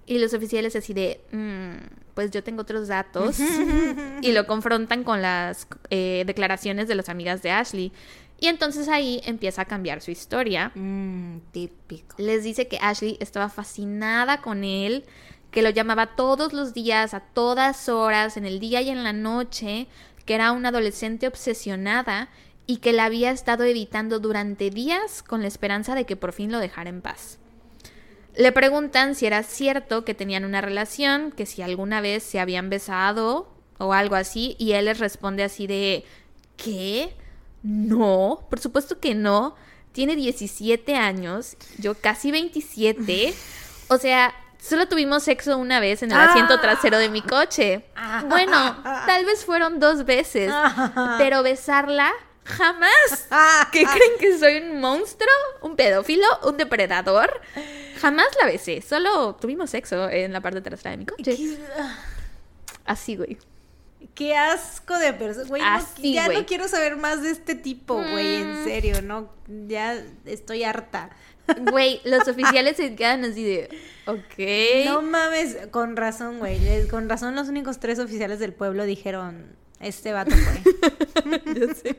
Y los oficiales así de, "Mm, pues yo tengo otros datos *laughs* y lo confrontan con las eh, declaraciones de las amigas de Ashley. Y entonces ahí empieza a cambiar su historia Mm, típico. les dice que Ashley estaba fascinada con él, que lo llamaba todos los días, a todas horas, en el día y en la noche, que era una adolescente obsesionada y que la había estado evitando durante días con la esperanza de que por fin lo dejara en paz. Le preguntan si era cierto que tenían una relación, que si alguna vez se habían besado o algo así, y él les responde así de ¿qué? No, por supuesto que no. Tiene 17 años, yo casi 27. O sea, solo tuvimos sexo una vez en el asiento Ah. trasero de mi coche. Bueno, tal vez fueron dos veces, pero besarla jamás. ¿Qué creen que soy un monstruo? ¿Un pedófilo? ¿Un depredador? Jamás la besé, solo tuvimos sexo en la parte trasera de mi coche. ¿Qué, ah, Así, güey. Qué asco de persona. Güey, no- ya güey. no quiero saber más de este tipo, güey. En Mm. serio, no. Ya estoy harta. *laughs* Güey, los oficiales se quedan así de, ok. No mames, con razón, güey. Con razón, los únicos tres oficiales del pueblo dijeron: Este vato fue. *laughs*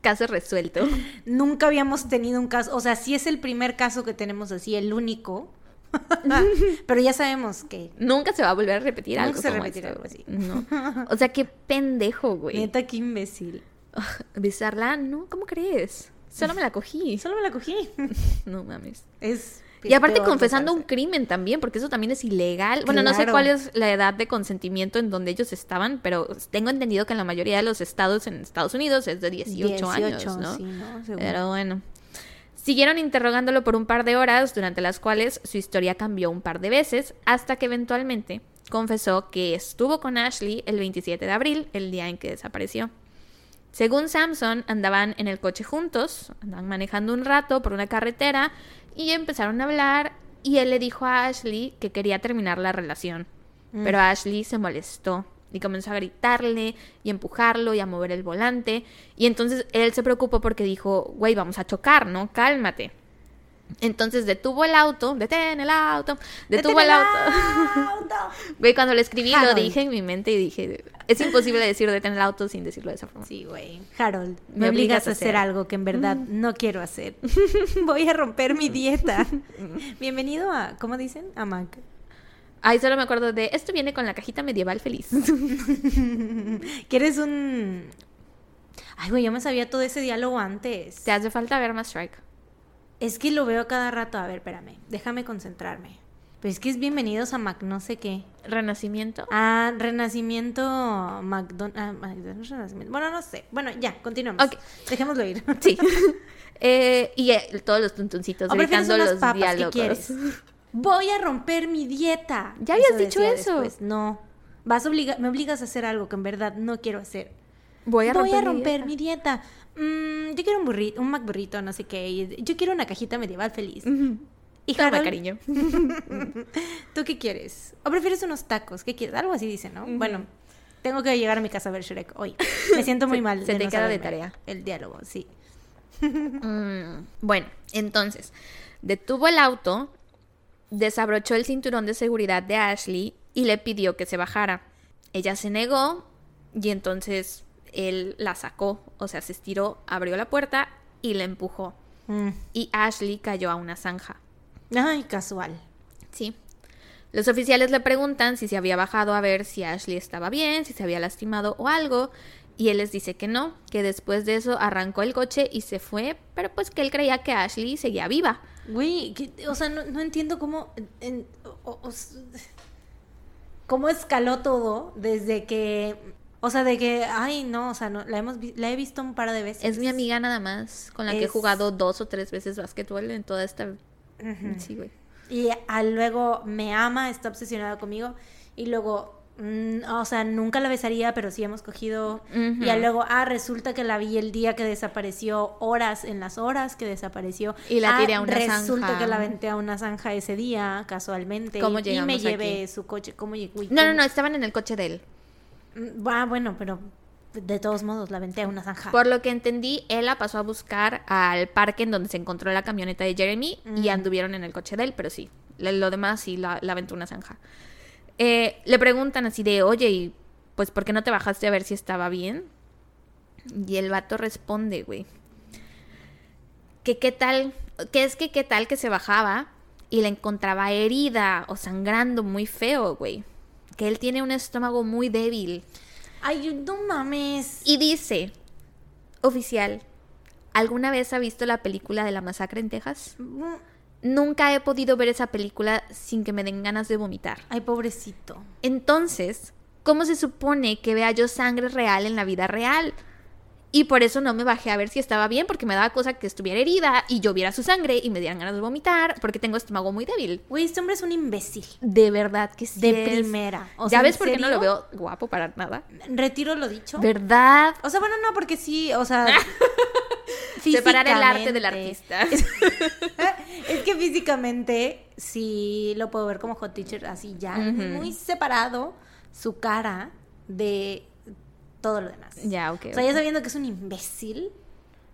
Caso resuelto. Nunca habíamos tenido un caso. O sea, sí es el primer caso que tenemos así, el único. *laughs* Pero ya sabemos que. Nunca se va a volver a repetir Nunca algo se como esto, algo así. No. *laughs* O sea, qué pendejo, güey. Neta, qué imbécil. Ugh, Besarla, no, ¿cómo crees? Solo me la cogí. Solo me la cogí. *laughs* No mames. Es. Y aparte confesando un crimen también, porque eso también es ilegal. Bueno, no sé cuál es la edad de consentimiento en donde ellos estaban, pero tengo entendido que en la mayoría de los estados en Estados Unidos es de 18, años, ¿no? sí, ¿no? Pero bueno. Siguieron interrogándolo por un par de horas, durante las cuales su historia cambió un par de veces, hasta que eventualmente confesó que estuvo con Ashley el 27 de abril, el día en que desapareció. Según Samson, andaban en el coche juntos, andaban manejando un rato por una carretera y empezaron a hablar y él le dijo a Ashley que quería terminar la relación. Mm. Pero Ashley se molestó y comenzó a gritarle y empujarlo y a mover el volante. Y entonces él se preocupó porque dijo, güey, vamos a chocar, ¿no? Cálmate. Entonces detuvo el auto, detén el auto, detuvo ¡Detén el auto. *laughs* Güey, cuando lo escribí lo dije en mi mente y dije, es imposible decir detén el auto sin decirlo de esa forma. Sí, güey. Harold, me, obligas a hacer algo que en verdad no quiero hacer. *laughs* Voy a romper mi dieta. *laughs* Bienvenido a, ¿cómo dicen? A Mac. Ay, solo me acuerdo de, esto viene con la cajita medieval feliz. *laughs* ¿Quieres un...? Ay, güey, yo me sabía todo ese diálogo antes. Te hace falta ver más Strike. Es que lo veo cada rato. A ver, espérame. Déjame concentrarme. Pero es que es bienvenidos a Mac no sé qué. Renacimiento. Ah, Renacimiento McDonald's. Ah, McDonald's Renacimiento. Bueno, no sé. Bueno, ya, continuamos. Ok. Dejémoslo ir. Sí. *laughs* Eh, y eh, todos los tuntuncitos ¿O prefieres gritando unas los papas? ¿Qué diálogos. quieres? *laughs* Voy a romper mi dieta. Ya habías Eso dicho eso. después. No. Vas a obliga- me obligas a hacer algo que en verdad no quiero hacer. Voy a Voy romper, a mi romper dieta. mi dieta. Mm, yo quiero un burrito, un McBurrito, no sé qué. Yo quiero una cajita medieval feliz. Y Toma, Harold, cariño. *laughs* ¿tú qué quieres? ¿O prefieres unos tacos? ¿Qué quieres? Algo así dice, ¿no? Bueno, tengo que llegar a mi casa a ver Shrek hoy. *laughs* Me siento muy Se- mal. se te no queda de tarea. El diálogo, sí. *laughs* Mm, bueno, entonces, detuvo el auto, desabrochó el cinturón de seguridad de Ashley y le pidió que se bajara. Ella se negó y entonces él la sacó, o sea, se estiró, abrió la puerta y la empujó. Mm. Y Ashley cayó a una zanja. Ay, casual. Sí. Los oficiales le preguntan si se había bajado a ver si Ashley estaba bien, si se había lastimado o algo. Y él les dice que no, que después de eso arrancó el coche y se fue, pero pues que él creía que Ashley seguía viva. Güey, o sea, no, no entiendo cómo... en- o- o- o s- cómo escaló todo desde que, o sea, de que, ay, no, o sea, no, la, hemos, la he visto un par de veces. Es mi amiga nada más, con la que he jugado dos o tres veces básquetbol en toda esta... Sí, güey. Y a- luego me ama, está obsesionada conmigo. Y luego, mm, o sea, nunca la besaría, pero sí hemos cogido. Y luego, ah, resulta que la vi el día que desapareció, horas, en las horas que desapareció. Y la Ah, tiré a una Resulta zanja. que la aventé a una zanja ese día, casualmente. ¿Cómo y me llevé aquí? su coche. ¿Cómo llegó? No, no, no, estaban en el coche de él. Ah, bueno, pero de todos modos la aventé a una zanja. Por lo que entendí, él la pasó a buscar al parque en donde se encontró la camioneta de Jeremy y Mm. anduvieron en el coche de él, pero sí, lo demás sí la, la aventó una zanja. Eh, le preguntan así de, oye, ¿y pues por qué no te bajaste a ver si estaba bien? Y el vato responde, güey, que qué tal, que es que qué tal que se bajaba y la encontraba herida o sangrando muy feo, güey. Que él tiene un estómago muy débil. Ay, no mames. Y dice, oficial, ¿alguna vez ha visto la película de la masacre en Texas? Mm, Nunca he podido ver esa película sin que me den ganas de vomitar. Ay, pobrecito. Entonces, ¿cómo se supone que vea yo sangre real en la vida real? Y por eso no me bajé a ver si estaba bien, porque me daba cosa que estuviera herida y yo viera su sangre y me dieran ganas de vomitar, porque tengo estómago muy débil. Güey, este hombre es un imbécil. De verdad que sí. De es. primera. O ¿Ya sea, ves ¿en por qué no lo veo guapo para nada? Retiro lo dicho. ¿Verdad? O sea, bueno, no, porque sí, o sea. *laughs* Separar el arte del artista. *laughs* es que físicamente sí lo puedo ver como hot teacher así ya, muy separado su cara de todo lo demás. ya, ok. O sea, ya sabiendo que es un imbécil,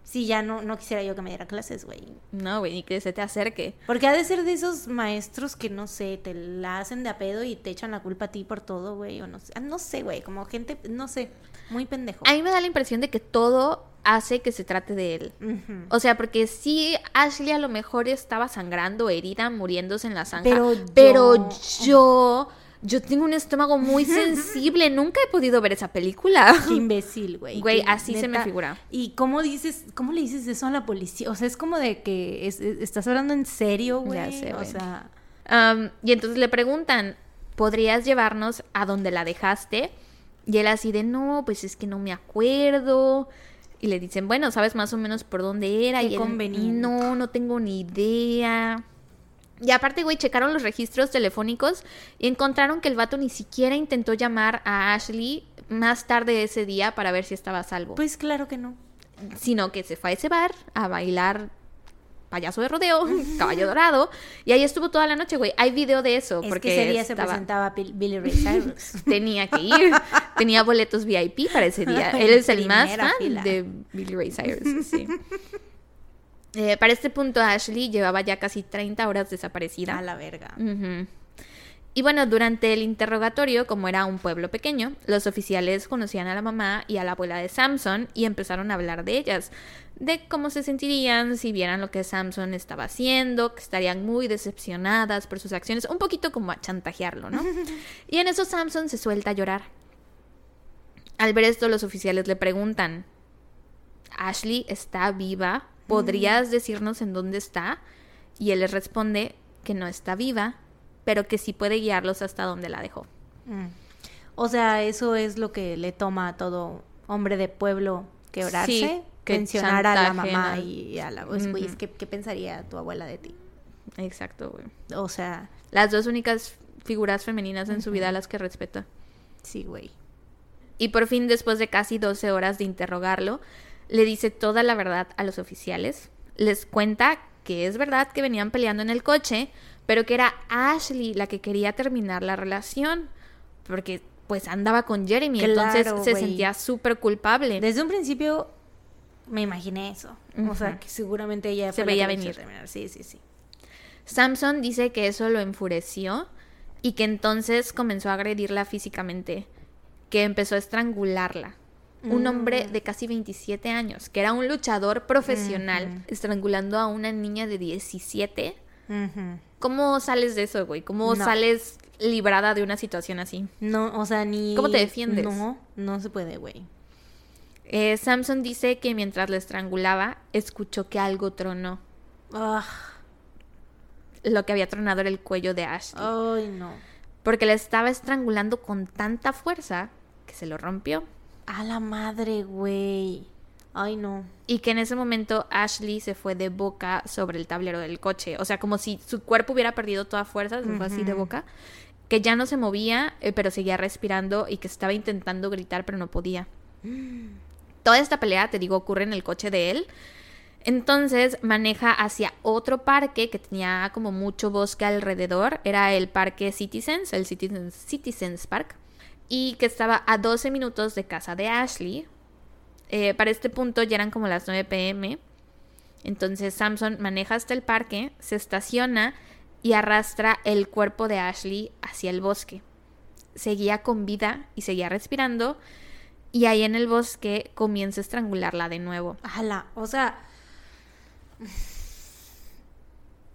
sí, ya no, no quisiera yo que me diera clases, güey. No, güey, ni que se te acerque. Porque ha de ser de esos maestros que, no sé, te la hacen de a pedo y te echan la culpa a ti por todo, güey, o no sé. Ah, No sé, güey, como gente, no sé, muy pendejo. A mí me da la impresión de que todo hace que se trate de él. O sea, porque sí, Ashley a lo mejor estaba sangrando, herida, muriéndose en la zanja. Pero yo- pero yo, yo tengo un estómago muy sensible. Nunca he podido ver esa película. Qué imbécil, güey. Güey, así se me figura. ¿Y cómo dices, cómo le dices eso a la policía? O sea, es como de que es- es- estás hablando en serio, güey. Ya sé, o güey. sea, Am, y entonces le preguntan, ¿podrías llevarnos a donde la dejaste? Y él así de, no, pues es que no me acuerdo. Y le dicen, bueno, ¿sabes más o menos por dónde era? Qué y él, no, no tengo ni idea. Y aparte, güey, checaron los registros telefónicos y encontraron que el vato ni siquiera intentó llamar a Ashley más tarde ese día para ver si estaba a salvo. pues claro que no. sino que se fue a ese bar a bailar payaso de rodeo, *laughs* caballo dorado, y ahí estuvo toda la noche, güey. Hay video de eso, Es porque que ese día se presentaba Bill- Billy Ray Cyrus. *laughs* tenía que ir, tenía boletos VIP para ese día. *laughs* Él es el más fan fila. de Billy Ray Cyrus, sí. Eh, para este punto, Ashley llevaba ya casi 30 horas desaparecida. a la verga. Y bueno, durante el interrogatorio, como era un pueblo pequeño, los oficiales conocían a la mamá y a la abuela de Samson y empezaron a hablar de ellas, de cómo se sentirían si vieran lo que Samson estaba haciendo, que estarían muy decepcionadas por sus acciones, un poquito como a chantajearlo, ¿no? *laughs* Y en eso Samson se suelta a llorar. Al ver esto, los oficiales le preguntan, Ashley está viva, ¿podrías decirnos en dónde está? Y él les responde que no está viva, pero que sí puede guiarlos hasta donde la dejó. Mm. O sea, eso es lo que le toma a todo hombre de pueblo quebrarse. Sí, que mencionar a la mamá y a la... Pues, ¿qué pensaría tu abuela de ti? Exacto, güey. O sea, Las dos únicas figuras femeninas en su vida a las que respeta. sí, güey. Y por fin, después de casi 12 horas de interrogarlo, le dice toda la verdad a los oficiales. Les cuenta que es verdad que venían peleando en el coche, pero que era Ashley la que quería terminar la relación. Porque pues andaba con Jeremy, entonces se sentía súper culpable. Desde un principio me imaginé eso. O sea, que seguramente ella Se veía venir. terminar. Sí, sí, sí. Samson dice que eso lo enfureció y que entonces comenzó a agredirla físicamente, que empezó a estrangularla. Un hombre Mm. de casi 27 años, que era un luchador profesional, estrangulando a una niña de 17. Ujú. ¿Cómo sales de eso, güey? ¿Cómo No. sales librada de una situación así? No, o sea, ni... ¿Cómo te defiendes? No, no se puede, güey. Eh, Samson dice que mientras la estrangulaba, escuchó que algo tronó. Ah, Lo que había tronado era el cuello de Ashley. Ay, no. porque le estaba estrangulando con tanta fuerza que se lo rompió. A la madre, güey. Ay, no. Y que en ese momento Ashley se fue de boca sobre el tablero del coche. O sea, como si su cuerpo hubiera perdido toda fuerza, se fue así de boca. Que ya no se movía, eh, pero seguía respirando y que estaba intentando gritar, pero no podía. *gasps* Toda esta pelea, te digo, ocurre en el coche de él. Entonces maneja hacia otro parque que tenía como mucho bosque alrededor. Era el parque Citizens, el Citizens, Citizens Park. Y que estaba a 12 minutos de casa de Ashley. Eh, para este punto ya eran como las 9 pm. Entonces Samson maneja hasta el parque, se estaciona y arrastra el cuerpo de Ashley hacia el bosque. Seguía con vida y seguía respirando. Y ahí en el bosque comienza a estrangularla de nuevo. Ala, o sea.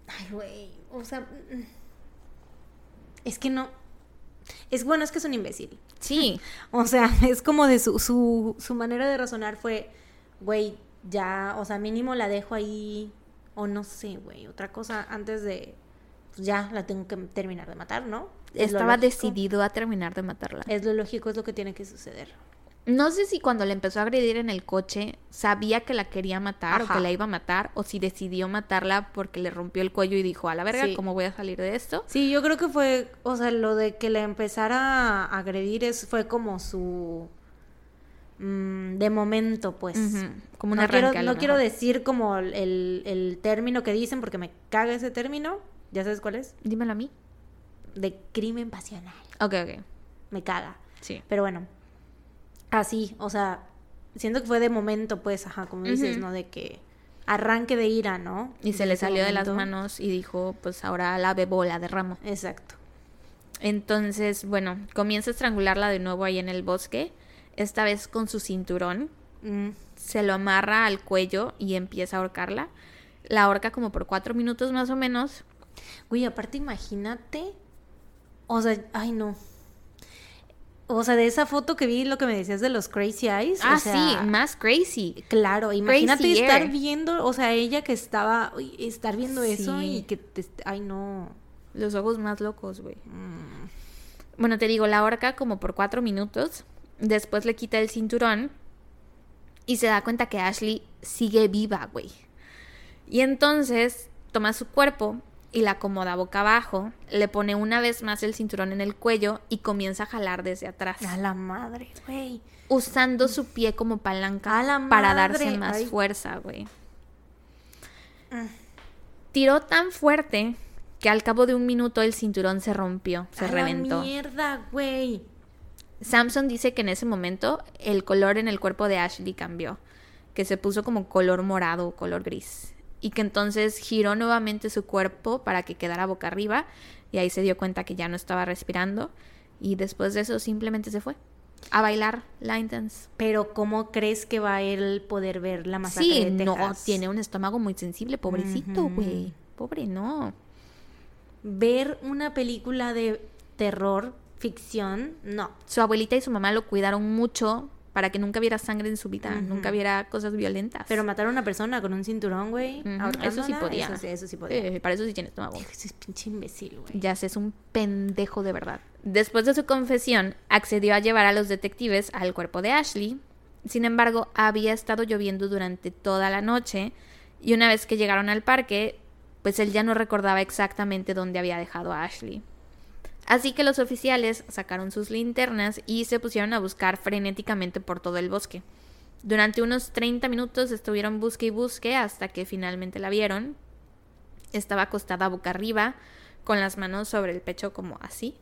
Ay, güey. O sea. mm, Es que no. Es bueno, es que es un imbécil. Sí, *laughs* O sea, *laughs* es como de su, su, su manera de razonar fue, güey, ya, o sea, mínimo la dejo ahí, o no sé, güey, otra cosa antes de, pues ya la tengo que terminar de matar, ¿no? Es estaba decidido a terminar de matarla. Es lo lógico, es lo que tiene que suceder. No sé si cuando le empezó a agredir en el coche sabía que la quería matar o que la iba a matar o si decidió matarla porque le rompió el cuello y dijo, a la verga, Sí. ¿cómo voy a salir de esto? Sí, yo creo que fue, o sea, lo de que le empezara a agredir es, fue como su... mm, de momento, pues. Como un no quiero, no quiero decir como el, el término que dicen porque me caga ese término. ¿Ya sabes cuál es? Dímelo a mí. De crimen pasional. Ok, ok. Me caga. Sí. Pero bueno. Así, o sea, siento que fue de momento, pues, ajá, como dices. ¿no? De que arranque de ira, ¿no? Y se le salió de las manos y dijo, pues ahora la bebo, la derramo. Exacto. Entonces, bueno, comienza a estrangularla de nuevo ahí en el bosque, esta vez con su cinturón. Mm, Se lo amarra al cuello y empieza a ahorcarla. La ahorca como por cuatro minutos más o menos. Güey, aparte imagínate. O sea, ay no. O sea, de esa foto que vi lo que me decías de los crazy eyes. Ah, o sea, sí, más crazy. Claro, imagínate Crazier. estar viendo, o sea, ella que estaba, estar viendo eso y que te, ay no. Los ojos más locos, güey. Mm, Bueno, te digo, la ahorca como por cuatro minutos. Después le quita el cinturón. Y se da cuenta que Ashley sigue viva, güey. Y entonces toma su cuerpo y la acomoda boca abajo. Le pone una vez más el cinturón en el cuello y comienza a jalar desde atrás. A la madre, güey. Usando su pie como palanca A la para darse más ay. fuerza, güey. Tiró tan fuerte que al cabo de un minuto el cinturón se rompió, se A la reventó. mierda, güey. Samson dice que en ese momento el color en el cuerpo de Ashley cambió, que se puso como color morado o color gris, y que entonces giró nuevamente su cuerpo para que quedara boca arriba, y ahí se dio cuenta que ya no estaba respirando, y después de eso simplemente se fue a bailar line dance. Pero ¿cómo crees que va a él poder ver la masacre Sí, de no, tiene un estómago muy sensible, pobrecito, güey. Pobre, no. Ver una película de terror, ficción, no. Su abuelita y su mamá lo cuidaron mucho para que nunca viera sangre en su vida, nunca viera cosas violentas. Pero matar a una persona con un cinturón, güey. Eso sí podía. Eso sí, eso sí podía. Eh, para eso sí tiene estómago. Ese es pinche imbécil, güey. Ya sé, es un pendejo de verdad. Después de su confesión, accedió a llevar a los detectives al cuerpo de Ashley. Sin embargo, había estado lloviendo durante toda la noche y una vez que llegaron al parque, pues él ya no recordaba exactamente dónde había dejado a Ashley. Así que los oficiales sacaron sus linternas y se pusieron a buscar frenéticamente por todo el bosque. Durante unos 30 minutos estuvieron busque y busque hasta que finalmente la vieron. Estaba acostada boca arriba, con las manos sobre el pecho como así.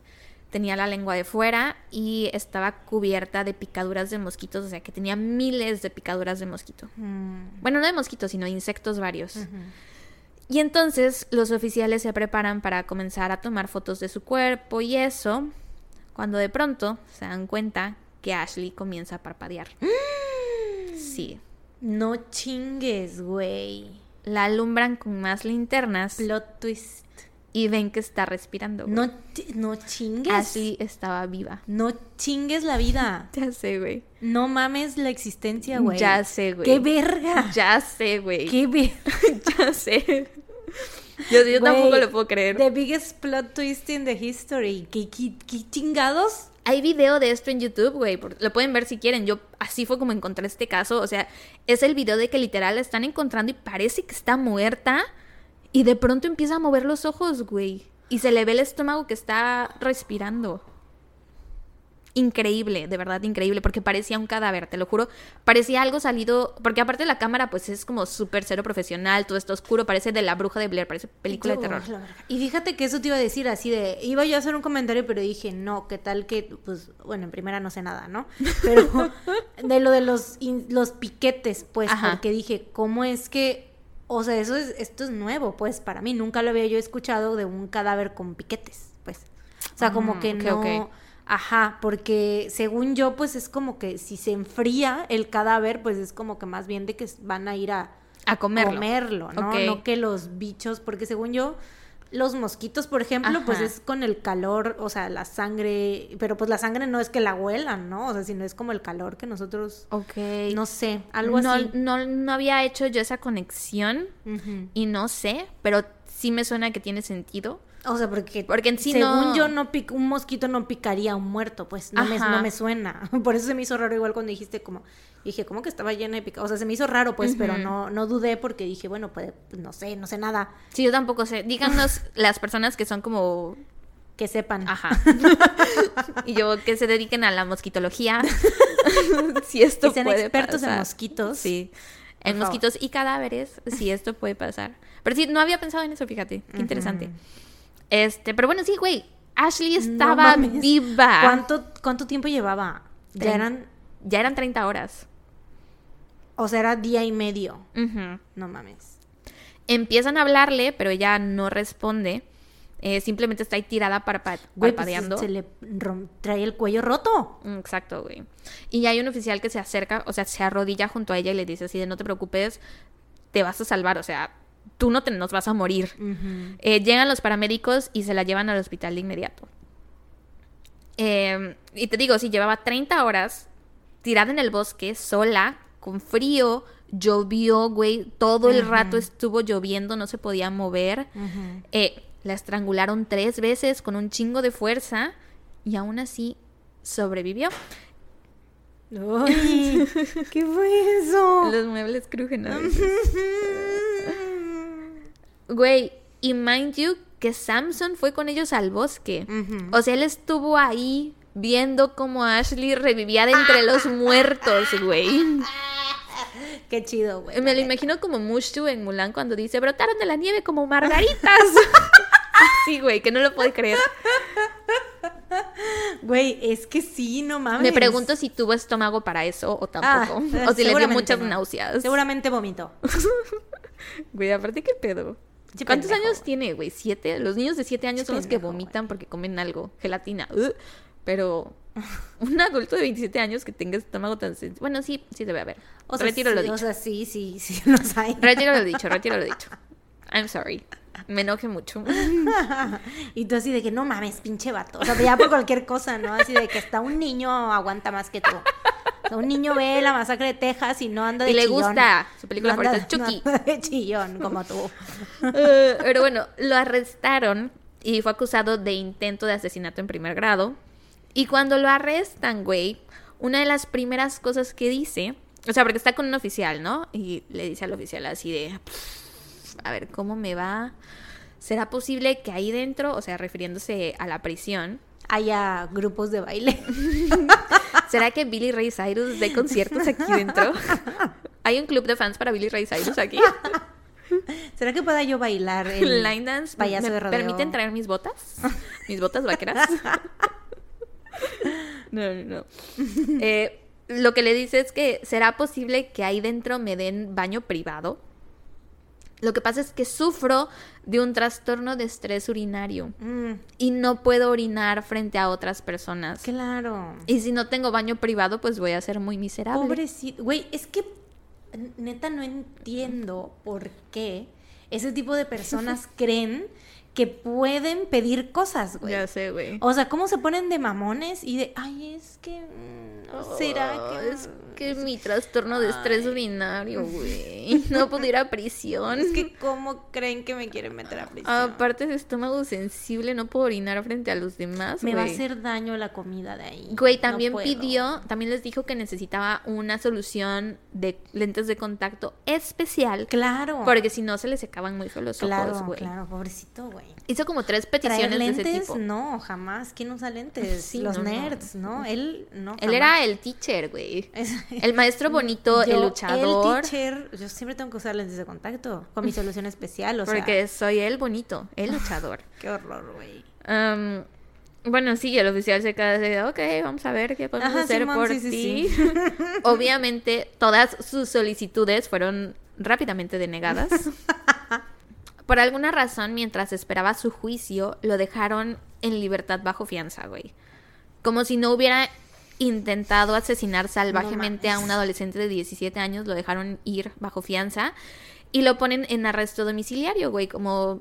Tenía la lengua de fuera y estaba cubierta de picaduras de mosquitos, o sea que tenía miles de picaduras de mosquito. Mm, Bueno, no de mosquitos, sino de insectos varios. Y entonces los oficiales se preparan para comenzar a tomar fotos de su cuerpo y eso, cuando de pronto se dan cuenta que Ashley comienza a parpadear. *gasps* Sí. No chingues, güey. La alumbran con más linternas Plot twist. Y ven que está respirando. güey. No, no chingues. Ashley estaba viva. No chingues la vida. *laughs* Ya sé, güey. No mames la existencia, güey. Ya sé, güey. ¡Qué verga! Ya sé, güey. ¡Qué ver... *laughs* ya sé. Yo, yo tampoco Güey, lo puedo creer. The biggest plot twist in the history. ¿Qué, qué, qué chingados? Hay video de esto en YouTube, güey. Lo pueden ver si quieren. Yo así fue como encontré este caso. O sea, es el video de que literal la están encontrando y parece que está muerta. Y de pronto empieza a mover los ojos, güey. Y se le ve el estómago que está respirando. Increíble, de verdad increíble, porque parecía un cadáver, te lo juro. Parecía algo salido, porque aparte la cámara pues es como súper cero profesional, todo está oscuro, parece de la bruja de Blair, parece película de terror. Y fíjate que eso te iba a decir así de, iba yo a hacer un comentario, pero dije, no, ¿qué tal que, pues, bueno, en primera no sé nada, ¿no? Pero *laughs* de lo de los, los piquetes, pues, Ajá. porque dije, ¿cómo es que, o sea, eso es, esto es nuevo, pues, para mí, nunca lo había yo escuchado de un cadáver con piquetes, pues. O sea, como Ah, que no... Ajá, porque según yo, pues es como que si se enfría el cadáver, pues es como que más bien de que van a ir a, A comerlo. comerlo, ¿no? Ok. No que los bichos, porque según yo, los mosquitos, por ejemplo, pues es con el calor, o sea, la sangre, pero pues la sangre no es que la huelan, ¿no? O sea, sino es como el calor que nosotros, Ok. no sé, algo no, así. No, no había hecho yo esa conexión y no sé, pero sí me suena que tiene sentido. O sea, porque, Porque en sí según no- yo, no pic- un mosquito no picaría a un muerto, pues no me, no me suena. *laughs* Por eso se me hizo raro igual cuando dijiste como, dije, como que estaba llena de picados. O sea, se me hizo raro, pues, pero no, no dudé porque dije, bueno, pues, no sé, no sé nada Sí, yo tampoco sé. Díganos *laughs* las personas que son como... que sepan. Ajá. *laughs* y yo que se dediquen a la mosquitología. si esto que sean puede expertos en pasar. mosquitos. Sí. Por En favor. mosquitos y cadáveres, si esto puede pasar. Pero sí, no había pensado en eso, fíjate. Qué interesante. Este, pero bueno, sí, güey. Ashley No estaba mames. viva. ¿Cuánto, ¿Cuánto tiempo llevaba? Ya eran, Ya eran 30 horas. o sea, era día y medio. No mames. Empiezan a hablarle, pero ella no responde. Eh, simplemente está ahí tirada parpa- Güey, pues, parpadeando. se le trae el cuello roto. Mm, Exacto, güey. Y hay un oficial que se acerca, o sea, se arrodilla junto a ella y le dice así de no te preocupes, te vas a salvar, o sea, tú no te nos vas a morir. Eh, llegan los paramédicos y se la llevan al hospital de inmediato. Eh, y te digo, si llevaba 30 horas tirada en el bosque, sola, con frío, llovió, güey, todo el rato estuvo lloviendo, no se podía mover. Eh, la estrangularon tres veces con un chingo de fuerza y aún así sobrevivió. Ay, ¿Qué fue eso? *laughs* Los muebles crujen a veces. Güey, y mind you que Samson fue con ellos al bosque. O sea, él estuvo ahí viendo cómo Ashley revivía de entre los *laughs* muertos, güey. *laughs* Qué chido, güey. Me lo imagino como Mushu en Mulan cuando dice, brotaron de la nieve como margaritas. *laughs* Sí, güey, que no lo puedo creer. Güey, es que sí, no mames. Me pregunto si tuvo estómago para eso o tampoco. Ah, o si le dio muchas no. náuseas. Seguramente vomitó. Güey, aparte, ¿qué pedo? ¿Cuántos pendejo, años tiene, güey? ¿Siete? Los niños de siete años son los que vomitan porque comen algo. Gelatina. Pero *laughs* un adulto de 27 años que tenga estómago tan sensible. Bueno, sí, sí debe haber. O sea, retiro lo sí, dicho. O sea, sí, sí, *laughs* sí, los hay. Retiro lo dicho, retiro lo dicho. I'm sorry. Me enoje mucho. *laughs* y tú así de que no mames, pinche vato. O sea, ya por cualquier cosa, ¿no? Así de que hasta un niño aguanta más que tú. O sea, un niño ve la masacre de Texas y no anda de Y le gusta. Su película No favorita Chucky. no anda de chillón, como tú. *laughs* Eh, pero bueno, lo arrestaron y fue acusado de intento de asesinato en primer grado. Y cuando lo arrestan, güey, una de las primeras cosas que dice, o sea, porque está con un oficial, ¿no? Y le dice al oficial así de, "Pff, a ver, ¿cómo me va? ¿Será posible que ahí dentro, o sea, refiriéndose a la prisión, Haya grupos de baile. *laughs* ¿será que Billy Ray Cyrus dé conciertos aquí dentro? *laughs* ¿Hay un club de fans para Billy Ray Cyrus aquí? *laughs* ¿Será que pueda yo bailar el Line dance. payaso ¿Me de rodeo? permiten traer mis botas? Mis botas vaqueras. no, no, no. Eh, lo que le dice es que será posible que ahí dentro me den baño privado. Lo que pasa es que sufro de un trastorno de estrés urinario Mm, y no puedo orinar frente a otras personas. claro. Y si no tengo baño privado, pues voy a ser muy miserable. Pobrecito. Güey, es que neta no entiendo por qué ese tipo de personas *laughs* creen que pueden pedir cosas, güey. Ya sé, güey. O sea, ¿cómo se ponen de mamones y de, ay, es que, mm, ¿no será que...? Es que mi trastorno de estrés urinario, *laughs* güey. No puedo ir a prisión. Es que, ¿cómo creen que me quieren meter a prisión? Aparte de estómago sensible, no puedo orinar frente a los demás. me va a hacer daño la comida de ahí. Güey, también pidió, también les dijo que necesitaba una solución de lentes de contacto especial. Claro. Porque si no se le secaban muy los claro, ojos, güey. claro, pobrecito, güey. Hizo como tres ¿Traer peticiones de ese lentes? tipo. No, jamás. ¿Quién usa lentes? Sí, Los no, no. nerds, ¿no? Él, no. Él jamás. era el teacher, güey. El maestro bonito, el luchador. El teacher, yo siempre tengo que usar lentes de contacto con mi solución especial, o sea. porque soy el bonito, el luchador. *laughs* Qué horror, güey. Bueno, sí, el oficial se queda de, ok, vamos a ver qué podemos Ajá, hacer Simón, por sí, sí, ti. sí. *laughs* Obviamente, todas sus solicitudes fueron rápidamente denegadas. *laughs* por alguna razón, mientras esperaba su juicio, lo dejaron en libertad bajo fianza, güey. Como si no hubiera intentado asesinar salvajemente a un adolescente de 17 años, lo dejaron ir bajo fianza y lo ponen en arresto domiciliario, güey, como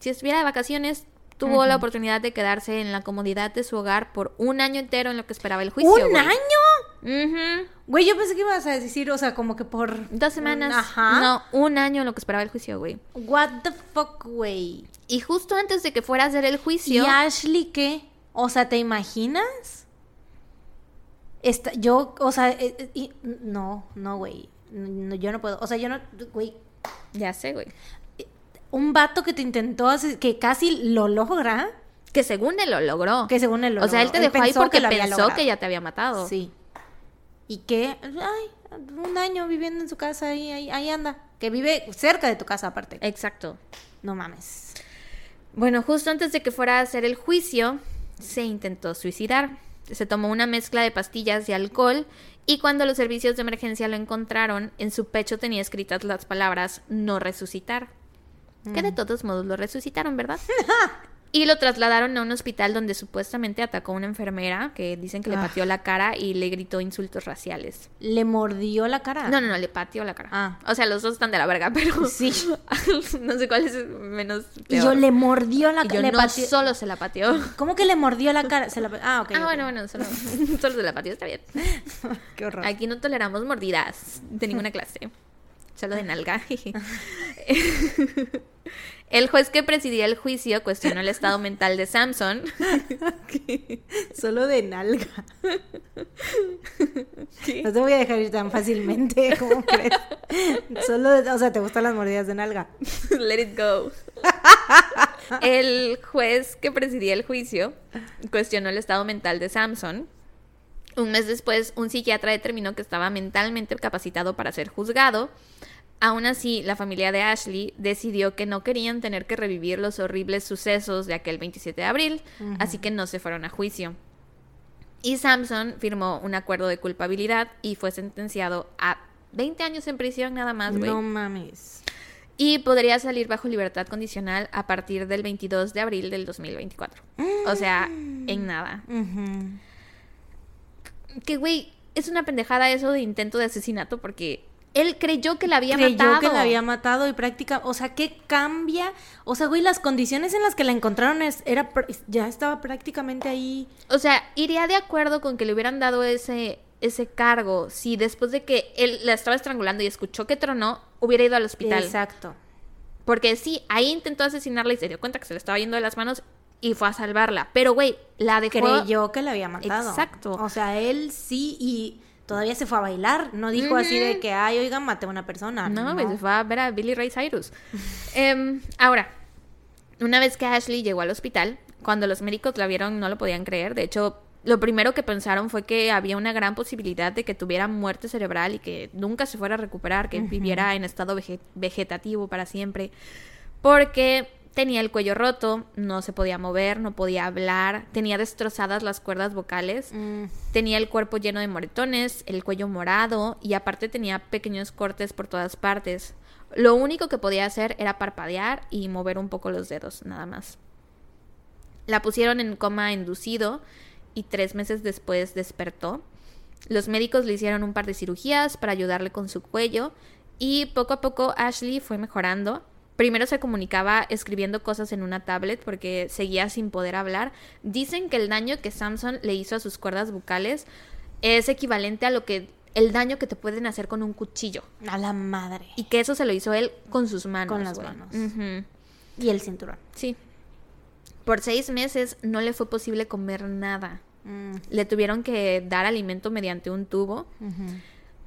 si estuviera de vacaciones, tuvo la oportunidad de quedarse en la comodidad de su hogar por un año entero en lo que esperaba el juicio. ¿Un año? Güey, yo pensé que ibas a decir, o sea, como que por... Dos semanas. Ajá. No, un año en lo que esperaba el juicio, güey. What the fuck, güey. Y justo antes de que fuera a hacer el ¿Y juicio, Ashley qué? O sea, ¿te imaginas? Esta, yo, o sea, eh, eh, y- no, no, güey. No, yo no puedo. O sea, yo no, güey. ya sé, güey. Un vato que te intentó, hacer- que casi lo logra, Que según él lo logró. que según él lo o sea, él te logró. dejó ahí porque pensó logrado. que ya te había matado. Sí. Y que, ay, un año viviendo en su casa, ahí, ahí, ahí anda. Que vive cerca de tu casa, aparte. Exacto. No mames. Bueno, justo antes de que fuera a hacer el juicio, se intentó suicidar. Se tomó una mezcla de pastillas y alcohol y cuando los servicios de emergencia lo encontraron, en su pecho tenía escritas las palabras no resucitar. Que de todos modos lo resucitaron, ¿verdad? *laughs* y lo trasladaron a un hospital donde supuestamente atacó a una enfermera que dicen que le Ah. pateó la cara y le gritó insultos raciales. Le mordió la cara. No, no, no, le pateó la cara. Ah. O sea, los dos están de la verga, pero Sí. *laughs* no sé cuál es menos Y yo le mordió la cara. no pateó- solo se la pateó. ¿Cómo que le mordió la cara? Se la... Ah, ok. Ah, ok. bueno, bueno, solo, *laughs* solo se la pateó, está bien. *laughs* Qué horror. Aquí no toleramos mordidas de ninguna clase. Solo de nalga. El juez que presidía el juicio cuestionó el estado mental de Samson. *laughs* Solo de nalga. No te voy a dejar ir tan fácilmente, *laughs* ¿cómo crees? Solo, de- o sea, ¿te gustan las mordidas de nalga? *laughs* Let it go. El juez que presidía el juicio cuestionó el estado mental de Samson. Un mes después, un psiquiatra determinó que estaba mentalmente capacitado para ser juzgado. Aún así, la familia de Ashley decidió que no querían tener que revivir los horribles sucesos de aquel 27 de abril, así que no se fueron a juicio. Y Samson firmó un acuerdo de culpabilidad y fue sentenciado a 20 años en prisión nada más, güey. No mames. Y podría salir bajo libertad condicional a partir del 22 de abril del 2024. O sea, en nada. Que, güey, es una pendejada eso de intento de asesinato porque él creyó que la había Creyó matado. que la había matado y práctica, o sea, ¿qué cambia? O sea, güey, las condiciones en las que la encontraron es, era ya estaba prácticamente ahí. O sea, iría de acuerdo con que le hubieran dado ese, ese cargo si después de que él la estaba estrangulando y escuchó que tronó, hubiera ido al hospital. Exacto. Porque sí, ahí intentó asesinarla y se dio cuenta que se le estaba yendo de las manos y fue a salvarla. Pero, güey, la dejó... Creyó que la había matado. Exacto. O sea, él sí y todavía se fue a bailar. No dijo así de que, ay, oigan, maté a una persona. No, No, se fue a ver a Billy Ray Cyrus. *laughs* Em, ahora, una vez que Ashley llegó al hospital, cuando los médicos la vieron no lo podían creer. De hecho, lo primero que pensaron fue que había una gran posibilidad de que tuviera muerte cerebral y que nunca se fuera a recuperar, que viviera en estado vege- vegetativo para siempre. Porque tenía el cuello roto, no se podía mover, no podía hablar, tenía destrozadas las cuerdas vocales. Mm, Tenía el cuerpo lleno de moretones, el cuello morado y aparte tenía pequeños cortes por todas partes. Lo único que podía hacer era parpadear y mover un poco los dedos, nada más. La pusieron en coma inducido y tres meses después despertó. Los médicos le hicieron un par de cirugías para ayudarle con su cuello y poco a poco Ashley fue mejorando. Primero se comunicaba escribiendo cosas en una tablet porque seguía sin poder hablar. Dicen que el daño que Samson le hizo a sus cuerdas bucales es equivalente a lo que el daño que te pueden hacer con un cuchillo. A la madre. Y que eso se lo hizo él con sus manos. Con las manos. Y el cinturón. Sí. Por seis meses no le fue posible comer nada. Mm, Le tuvieron que dar alimento mediante un tubo.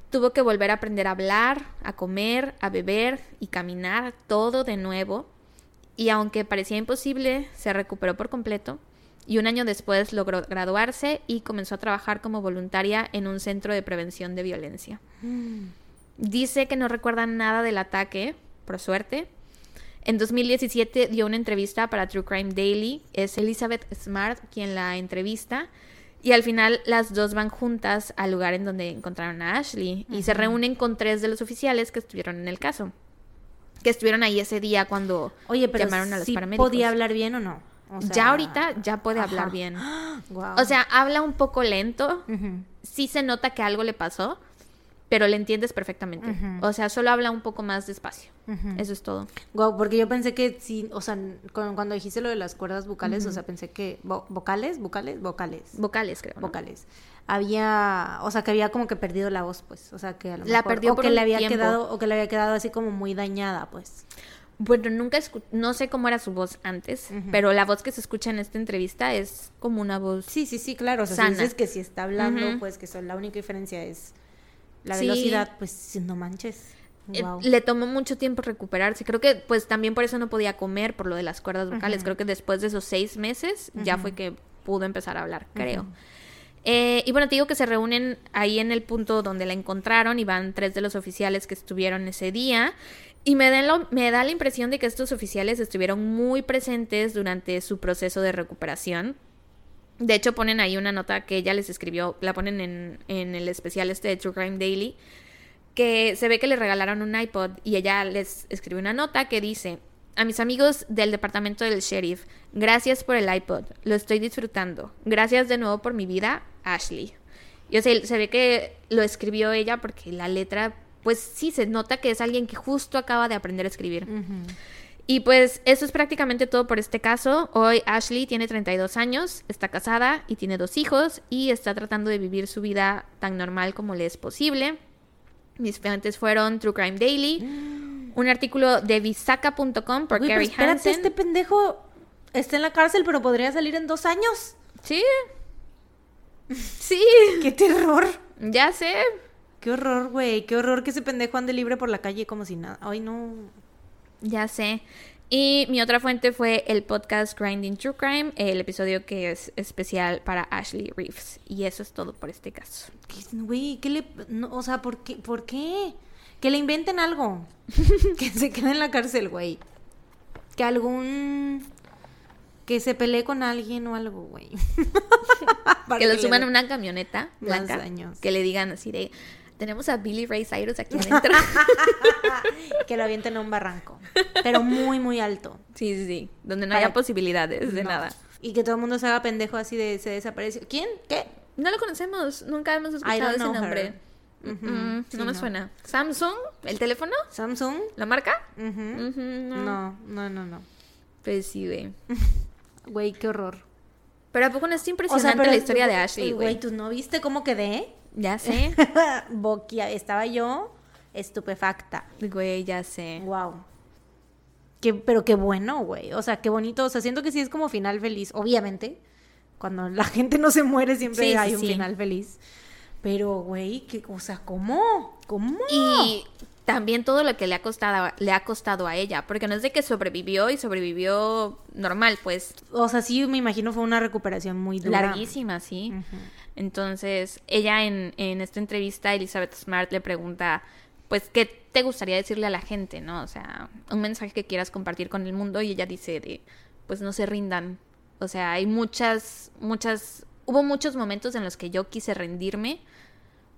Tuvo que volver a aprender a hablar, a comer, a beber y caminar todo de nuevo. Y aunque parecía imposible, se recuperó por completo. Y un año después logró graduarse y comenzó a trabajar como voluntaria en un centro de prevención de violencia. Mm. Dice que no recuerda nada del ataque, por suerte. En 2017 dio una entrevista para True Crime Daily. Es Elizabeth Smart quien la entrevista. Y al final las dos van juntas al lugar en donde encontraron a Ashley. Y se reúnen con tres de los oficiales que estuvieron en el caso. Que estuvieron ahí ese día cuando Oye, pero llamaron a los ¿sí paramédicos. podía hablar bien o no? O sea, ya ahorita ya puede ajá. hablar bien. *gasps* O sea, habla un poco lento. Ujú. Sí se nota que algo le pasó. Pero le entiendes perfectamente. O sea, solo habla un poco más despacio. Eso es todo. Porque yo pensé que sí, o sea, cu- cuando dijiste lo de las cuerdas vocales, o sea, pensé que vo- vocales, vocales, vocales, Vocales, creo. ¿no? vocales. Había, o sea, que había como que perdido la voz, pues, o sea, que a lo La mejor- perdió o por que un le había tiempo. quedado o que le había quedado así como muy dañada, pues. Bueno, nunca escu- no sé cómo era su voz antes, pero la voz que se escucha en esta entrevista es como una voz. Sí, sí, sí, claro, o sea, Sana. si dices que si está hablando, pues que son, la única diferencia es la Sí. velocidad, pues no manches. Eh, Wow. Le tomó mucho tiempo recuperarse. Creo que pues también por eso no podía comer, por lo de las cuerdas vocales. Creo que después de esos seis meses ya fue que pudo empezar a hablar, creo. Eh, y bueno, te digo que se reúnen ahí en el punto donde la encontraron y van tres de los oficiales que estuvieron ese día. Y me da, lo- me da la impresión de que estos oficiales estuvieron muy presentes durante su proceso de recuperación. De hecho, ponen ahí una nota que ella les escribió, la ponen en, en el especial este de True Crime Daily, que se ve que le regalaron un iPod y ella les escribió una nota que dice, a mis amigos del departamento del sheriff, gracias por el iPod, lo estoy disfrutando. Gracias de nuevo por mi vida, Ashley. Y o sea, se ve que lo escribió ella porque la letra, pues sí, se nota que es alguien que justo acaba de aprender a escribir. Y pues eso es prácticamente todo por este caso. Hoy Ashley tiene 32 años, está casada y tiene dos hijos y está tratando de vivir su vida tan normal como le es posible. Mis fuentes fueron True Crime Daily, un artículo de visaca.com por pero Carrie espérate, Hansen. este pendejo está en la cárcel, pero podría salir en dos años. Sí. *laughs* Sí, ¡Qué terror! ya sé. ¡Qué horror, güey! ¡Qué horror que ese pendejo ande libre por la calle como si nada! ¡Ay, no! Ya sé. Y mi otra fuente fue el podcast Grinding True Crime, el episodio que es especial para Ashley Reeves. Y eso es todo por este caso. ¿Qué- Güey, ¿qué le...? no, o sea, ¿por qué? ¿por qué? Que le inventen algo. *laughs* que se quede en la cárcel, güey. Que algún... Que se pelee con alguien o algo, güey. *laughs* Que lo suban a una camioneta blanca. Que le digan así de, tenemos a Billy Ray Cyrus aquí adentro. *laughs* que lo avienten a un barranco. Pero muy, muy alto. sí, sí, sí. Donde no Para- haya posibilidades de No. nada. Y que todo el mundo se haga pendejo así de se desapareció. ¿Quién? ¿Qué? No lo conocemos. Nunca hemos escuchado ese nombre. Mm, sí, no me no. suena. ¿Samsung? ¿El teléfono? ¿Samsung? ¿La marca? No. No, no, no, no. Pues sí, güey. *laughs* Güey, qué horror. Pero ¿a poco no es impresionante la historia de Ashley, Güey, güey? ¿tú no viste cómo quedé? Ya sé. *laughs* Boquia, estaba yo estupefacta. Güey, ya sé. Wow. Qué, pero qué bueno, güey. O sea, qué bonito. O sea, siento que sí es como final feliz. Obviamente, cuando la *laughs* gente no se muere siempre Sí, sí, hay un sí. final feliz. Pero, güey, qué, o sea, ¿cómo? ¿Cómo? Y también todo lo que le ha costado le ha costado a ella, porque no es de que sobrevivió y sobrevivió normal, pues O sea, sí, me imagino fue una recuperación muy dura. larguísima, sí. Entonces, ella en, en esta entrevista, Elizabeth Smart le pregunta, pues, ¿qué te gustaría decirle a la gente, no? O sea, un mensaje que quieras compartir con el mundo y ella dice de, pues, no se rindan. O sea, hay muchas, muchas, hubo muchos momentos en los que yo quise rendirme,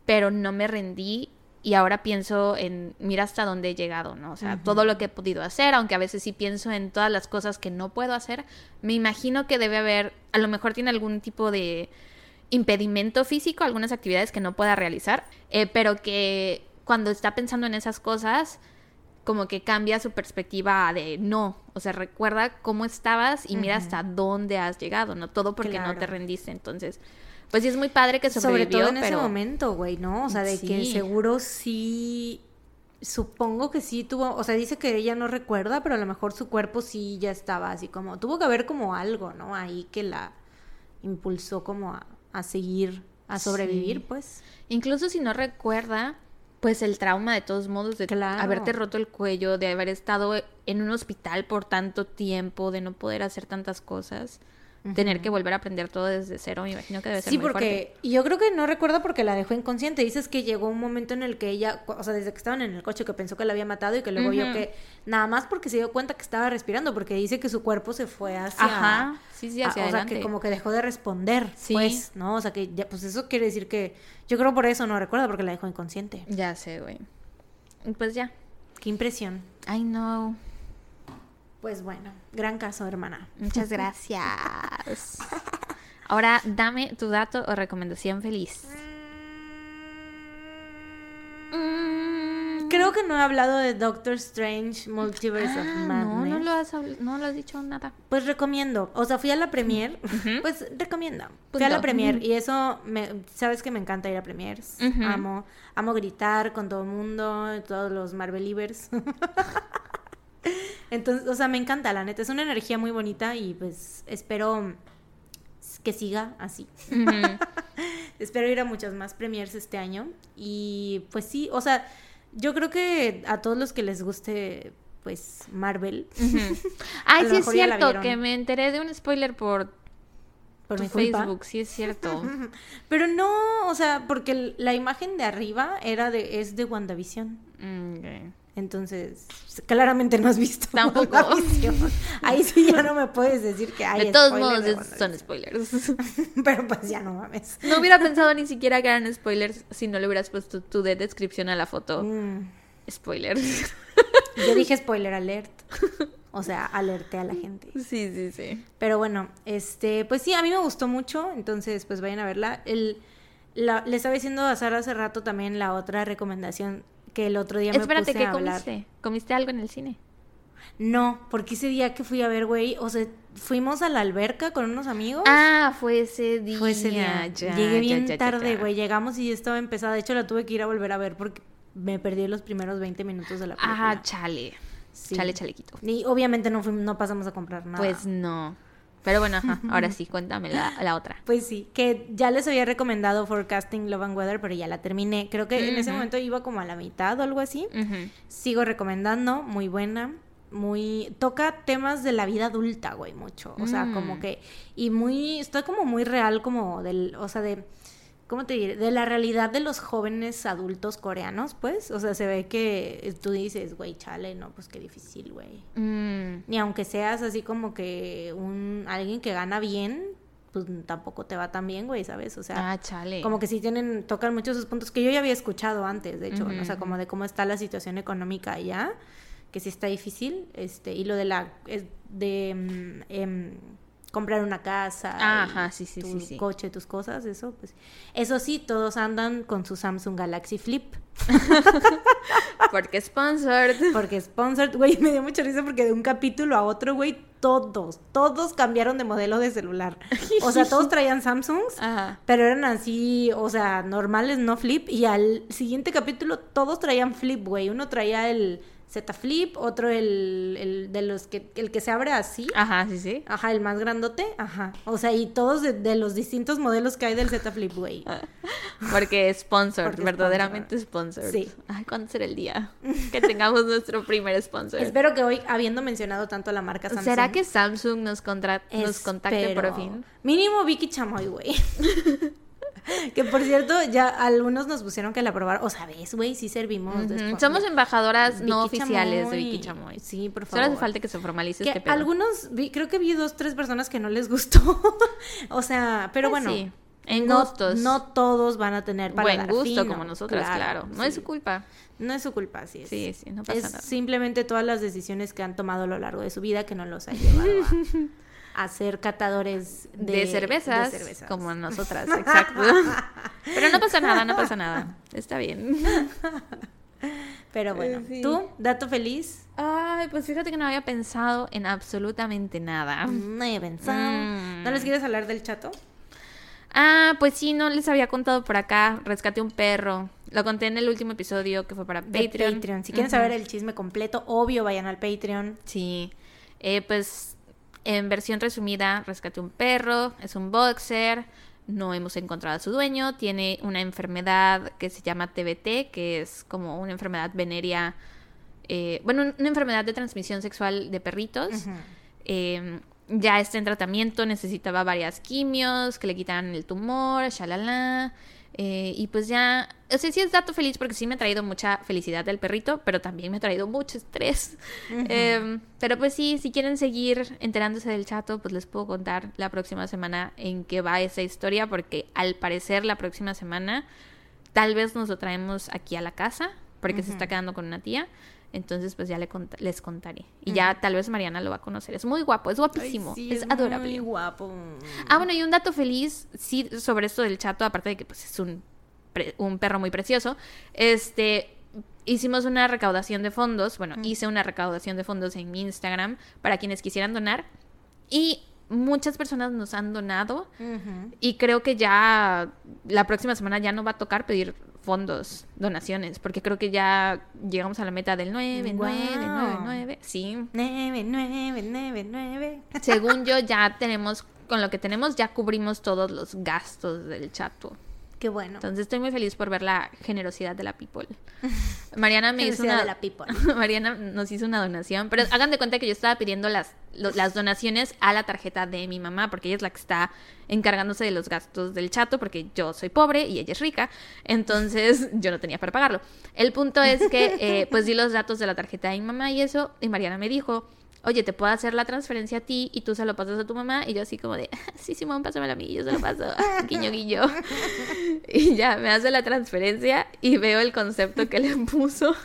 pero no me rendí y ahora pienso en, mira hasta dónde he llegado, ¿no? O sea, todo lo que he podido hacer, aunque a veces sí pienso en todas las cosas que no puedo hacer, me imagino que debe haber, a lo mejor tiene algún tipo de impedimento físico, algunas actividades que no pueda realizar, eh, pero que cuando está pensando en esas cosas, como que cambia su perspectiva de no, o sea, recuerda cómo estabas y mira hasta dónde has llegado, no todo porque no te rendiste, entonces, pues sí es muy padre que Sobre sobrevivió, todo en ese momento, güey, ¿no? O sea, de que seguro sí. Supongo que sí tuvo. O sea, dice que ella no recuerda, pero a lo mejor su cuerpo sí ya estaba así como. Tuvo que haber como algo, ¿no? Ahí que la impulsó como a, a seguir, a sobrevivir, Sí. pues. incluso si no recuerda, pues el trauma de todos modos de Claro. haberte roto el cuello, de haber estado en un hospital por tanto tiempo, de no poder hacer tantas cosas, tener que volver a aprender todo desde cero, me imagino que debe ser Sí, muy porque y yo creo que no recuerda porque la dejó inconsciente. Dices que llegó un momento en el que ella, o sea, desde que estaban en el coche, que pensó que la había matado y que luego vio que nada más porque se dio cuenta que estaba respirando, porque dice que su cuerpo se fue hacia. Ajá, sí, sí, a- hacia o sea, que como que dejó de responder, Sí. pues, ¿no? O sea, que ya, pues eso quiere decir que yo creo por eso no recuerda porque la dejó inconsciente. Ya sé, güey. Pues ya. Qué impresión. I know. Pues bueno, gran caso, hermana. Muchas *laughs* gracias. Ahora dame tu dato o recomendación feliz. Mm. Creo que no he hablado de Doctor Strange Multiverse of Ah, Madness. no, no lo, has, no lo has dicho nada. Pues recomiendo. O sea, fui a la premier. Ujú. *laughs* Pues recomiendo. Fui a la premier Ujú. y eso, me, sabes que me encanta ir a premiers. Amo, amo gritar con todo el mundo, todos los Marvelivers. *laughs* Entonces, o sea, me encanta, la neta. Es una energía muy bonita y pues espero que siga así. *laughs* Espero ir a muchas más premiers este año. Y pues sí, o sea, yo creo que a todos los que les guste, pues, Marvel, *laughs* Ay, sí es cierto, que me enteré de un spoiler por, por tu mi culpa. Facebook, sí es cierto. *laughs* Pero no, o sea, porque la imagen de arriba era de, es de WandaVision. Mm, ok. Entonces, claramente no has visto *laughs* Tampoco. Ahí sí ya no me puedes decir que hay de todos modos de son spoilers. *laughs* Pero pues ya no mames. No hubiera pensado ni siquiera que eran spoilers si no le hubieras puesto tu de descripción a la foto. Mm, Spoilers. *laughs* Yo dije spoiler alert. O sea, alerté a la gente. sí, sí, sí. Pero bueno, este, pues sí, a mí me gustó mucho, entonces pues vayan a verla. El, la- le estaba diciendo a Sara hace rato también la otra recomendación que el otro día me Espérate, puse ¿qué a hablar. comiste? ¿Comiste algo en el cine? No, porque ese día que fui a ver, güey, o sea, fuimos a la alberca con unos amigos. Ah, fue ese día. Fue ese día. ya, Llegué ya, bien ya, tarde, güey. Llegamos y ya estaba empezada. De hecho, la tuve que ir a volver a ver porque me perdí los primeros 20 minutos de la película. Ah, chale. Sí. Chale, chalequito. Y obviamente no, fuimos- no pasamos a comprar nada. Pues no. Pero bueno, ajá, *laughs* ahora sí, cuéntame la, la otra. Pues sí, que ya les había recomendado Forecasting Love and Weather, pero ya la terminé. Creo que en ese momento iba como a la mitad o algo así. Sigo recomendando, muy buena. Muy. Toca temas de la vida adulta, güey, mucho. O sea, Mm. como que. Y muy. Está como muy real, como del. O sea, de. ¿Cómo te diré? De la realidad de los jóvenes adultos coreanos, pues. O sea, se ve que tú dices, güey, chale, no, pues qué difícil, güey. Mm, Ni aunque seas así como que un alguien que gana bien, pues tampoco te va tan bien, güey, ¿sabes? O sea, ah, chale. como que sí tienen, tocan muchos esos puntos que yo ya había escuchado antes, de hecho, o sea, como de cómo está la situación económica allá, que sí está difícil, este, y lo de la, de mm, em, comprar una casa, ajá, sí, sí, tu sí. coche, tus cosas, eso, pues, eso sí, todos andan con su Samsung Galaxy Flip, *laughs* Porque sponsored. porque sponsored, güey, me dio mucha risa porque de un capítulo a otro, güey, todos, todos cambiaron de modelo de celular. O sea, todos traían Samsungs, Ajá. pero eran así, o sea, normales, no flip. Y al siguiente capítulo todos traían flip, güey. Uno traía el Z Flip, otro el, el de los que, el que se abre así. Ajá, sí, sí. Ajá, el más grandote, ajá. O sea, y todos de, de los distintos modelos que hay del Z Flip, güey. *laughs* Porque es verdaderamente sponsored. Sí. Ay, ¿cuándo será el día *laughs* que tengamos nuestro primer sponsor? Espero que hoy, habiendo mencionado tanto la marca Samsung. ¿Será que Samsung nos, contra- nos contacte por fin? Mínimo Vicky Chamoy, güey. *laughs* *laughs* que por cierto, ya algunos nos pusieron que la probaron. O sabes, güey, sí servimos. Después. Somos embajadoras no oficiales de. Vicky Chamoy. Sí, por Solo favor. hace falta que se formalice que este pedo. algunos, vi- creo que vi dos, tres personas que no les gustó. *laughs* o sea, pero Pues bueno. sí, en no, gustos. No todos van a tener Buen paladar gusto fino, como nosotras, claro. No es su culpa. No es su culpa, sí es. Sí, sí, no pasa es nada. simplemente todas las decisiones que han tomado a lo largo de su vida que no los han *laughs* llevado a, a ser catadores de, De, cervezas, de cervezas. como nosotras, *laughs* exacto. *laughs* Pero no pasa nada, no pasa nada. Está bien. *laughs* Pero bueno, Eh, sí. ¿tú? ¿Dato feliz? Ay, pues fíjate que no había pensado en absolutamente nada. No he pensado. Mm. ¿No les quieres hablar del chato? Ah, pues sí, no les había contado por acá. Rescaté un perro. Lo conté en el último episodio que fue para De Patreon. Si quieren saber el chisme completo, obvio, vayan al Patreon. Sí. Eh, pues en versión resumida, rescaté un perro. Es un boxer. No hemos encontrado a su dueño. Tiene una enfermedad que se llama TBT, que es como una enfermedad venérea. eh, bueno, una enfermedad de transmisión sexual de perritos. Eh, ya está en tratamiento, necesitaba varias quimios, que le quitaran el tumor, shalala. Eh, y pues ya, o sea, sí es dato feliz porque sí me ha traído mucha felicidad del perrito, pero también me ha traído mucho estrés. Eh, pero pues sí, si quieren seguir enterándose del chato, pues les puedo contar la próxima semana en qué va esa historia, porque al parecer la próxima semana tal vez nos lo traemos aquí a la casa, porque se está quedando con una tía. Entonces, pues ya le cont- les contaré. Y ya tal vez Mariana lo va a conocer. Es muy guapo, es guapísimo, Ay, sí, es, adorable. Muy guapo. Ah, bueno, y un dato feliz, sí, sobre esto del chato, aparte de que pues es un, un perro muy precioso, este, hicimos una recaudación de fondos, bueno, hice una recaudación de fondos en mi Instagram para quienes quisieran donar y muchas personas nos han donado y creo que ya la próxima semana ya no va a tocar pedir fondos, donaciones, porque creo que ya llegamos a la meta del 9, 9, 9, Guau. 9, sí, Nueve, nueve, nueve, nueve. según yo ya tenemos, con lo que tenemos ya cubrimos todos los gastos del chato. Qué bueno. Entonces estoy muy feliz por ver la generosidad de la people. *laughs* Mariana me hizo una de la people. *laughs* Mariana nos hizo una donación, pero hagan de cuenta que yo estaba pidiendo las lo- las donaciones a la tarjeta de mi mamá porque ella es la que está encargándose de los gastos del chato porque yo soy pobre y ella es rica, entonces *laughs* yo no tenía para pagarlo. El punto es que eh, pues di los datos de la tarjeta de mi mamá y eso y Mariana me dijo Oye, te puedo hacer la transferencia a ti y tú se lo pasas a tu mamá. Y yo así como de, *laughs* sí, Simón, pásamela a mí, yo se lo paso. *laughs* guiño, guiño. *laughs* Y ya, me hace la transferencia y veo el concepto que le puso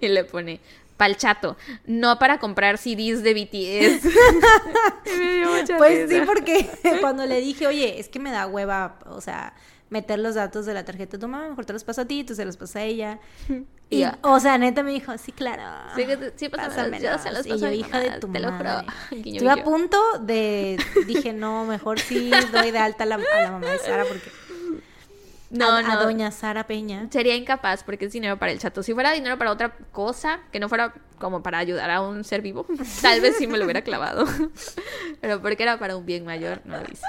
y le pone pa'l chato, no para comprar CDs de BTS. Y me dio mucha Pues sí, porque cuando le dije, oye, es que me da hueva, o sea, meter los datos de la tarjeta de tu mamá, mejor te los paso a ti, tú se los pasas a ella. *laughs* Y, o sea, neta me dijo, sí, claro. Sí, sí, yo se los Y paso yo, a mi hija mamá, de tu te lo madre. *laughs* Estuve a punto de, dije, no, mejor sí doy de alta a la, a la mamá de Sara, porque No, a, a no. doña Sara Peña. Sería incapaz porque es dinero para el chato. Si fuera dinero para otra cosa, que no fuera como para ayudar a un ser vivo, *laughs* tal vez sí me lo hubiera clavado. Pero porque era para un bien mayor, no lo hice.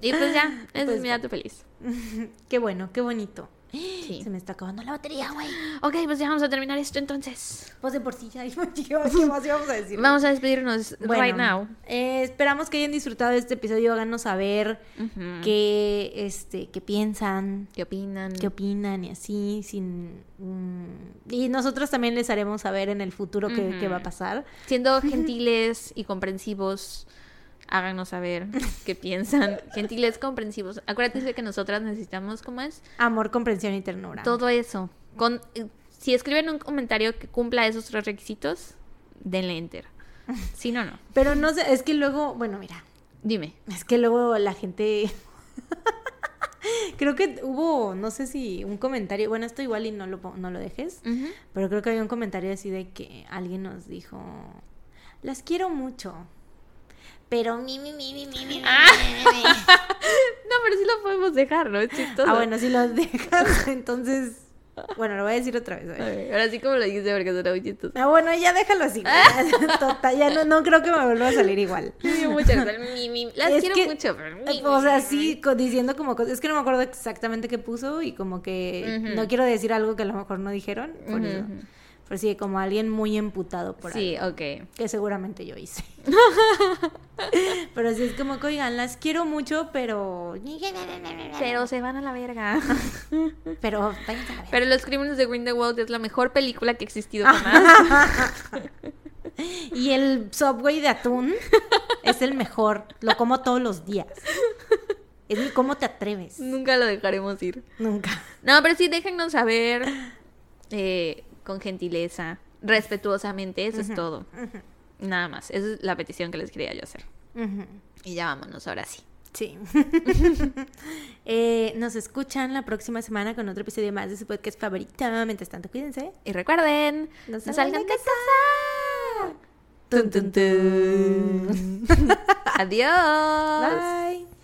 Y pues ya, ese Pues es mi dato feliz. *laughs* Qué bueno, qué bonito. Sí. Se me está acabando la batería, güey. Ok, pues ya vamos a terminar esto entonces. Pues de por sí ya, *laughs* ¿qué más, íbamos a decir? Vamos a despedirnos Bueno, right now. eh, esperamos que hayan disfrutado de este episodio. Háganos saber qué, este, qué piensan, ¿Qué opinan? qué opinan y así. Sin, mm, y nosotros también les haremos saber en el futuro qué va a pasar. Siendo *laughs* gentiles y comprensivos, háganos saber qué piensan. *laughs* Gentiles, comprensivos. Acuérdate que nosotras necesitamos, ¿cómo es? Amor, comprensión y ternura. Todo eso. Con, eh, si escriben un comentario que cumpla esos tres requisitos, denle enter. *laughs* Si no, no. Pero no sé, es que luego, bueno, mira, Dime. es que luego la gente... *laughs* creo que hubo, no sé si un comentario, bueno, esto igual y no lo, no lo dejes, pero creo que había un comentario así de que alguien nos dijo, las quiero mucho, pero mi, mi, mi, mi, mi, mi, mi, Ah. mi, mi". No, pero sí lo podemos dejar, ¿no? Es chistoso. Ah, bueno, si los dejas, entonces, bueno, lo voy a decir otra vez. a A ver. ver, ahora sí como lo dijiste porque suena muy chistoso. Ah, bueno, ya déjalo así. ya, total, ya no, no creo que me vuelva a salir igual. Me dio mucha risa el mi, mi. Las Es quiero que, mucho, pero O sea, sí, diciendo como cosas. Es que no me acuerdo exactamente qué puso y como que no quiero decir algo que a lo mejor no dijeron. Por eso. Pero sí, como alguien muy emputado por Sí, algo. ok. Que seguramente yo hice. *laughs* pero sí es como que, oigan, las quiero mucho, pero. Pero se van a la verga. *laughs* Pero. váyanse a la verga. Pero Los Crímenes de Grindelwald es la mejor película que ha existido jamás. *laughs* Y el Subway de atún es el mejor. Lo como todos los días. Es mi cómo te atreves. Nunca lo dejaremos ir. Nunca. No, pero sí, déjennos saber eh, con gentileza, respetuosamente, eso es todo. Nada más, esa es la petición que les quería yo hacer. Y ya vámonos, ahora sí. Sí. *laughs* Eh, nos escuchan la próxima semana con otro episodio más de su podcast favorito. Mientras tanto, cuídense. Y recuerden, No salgan de casa. casa. Tun, tun, tun. *laughs* Adiós. Bye.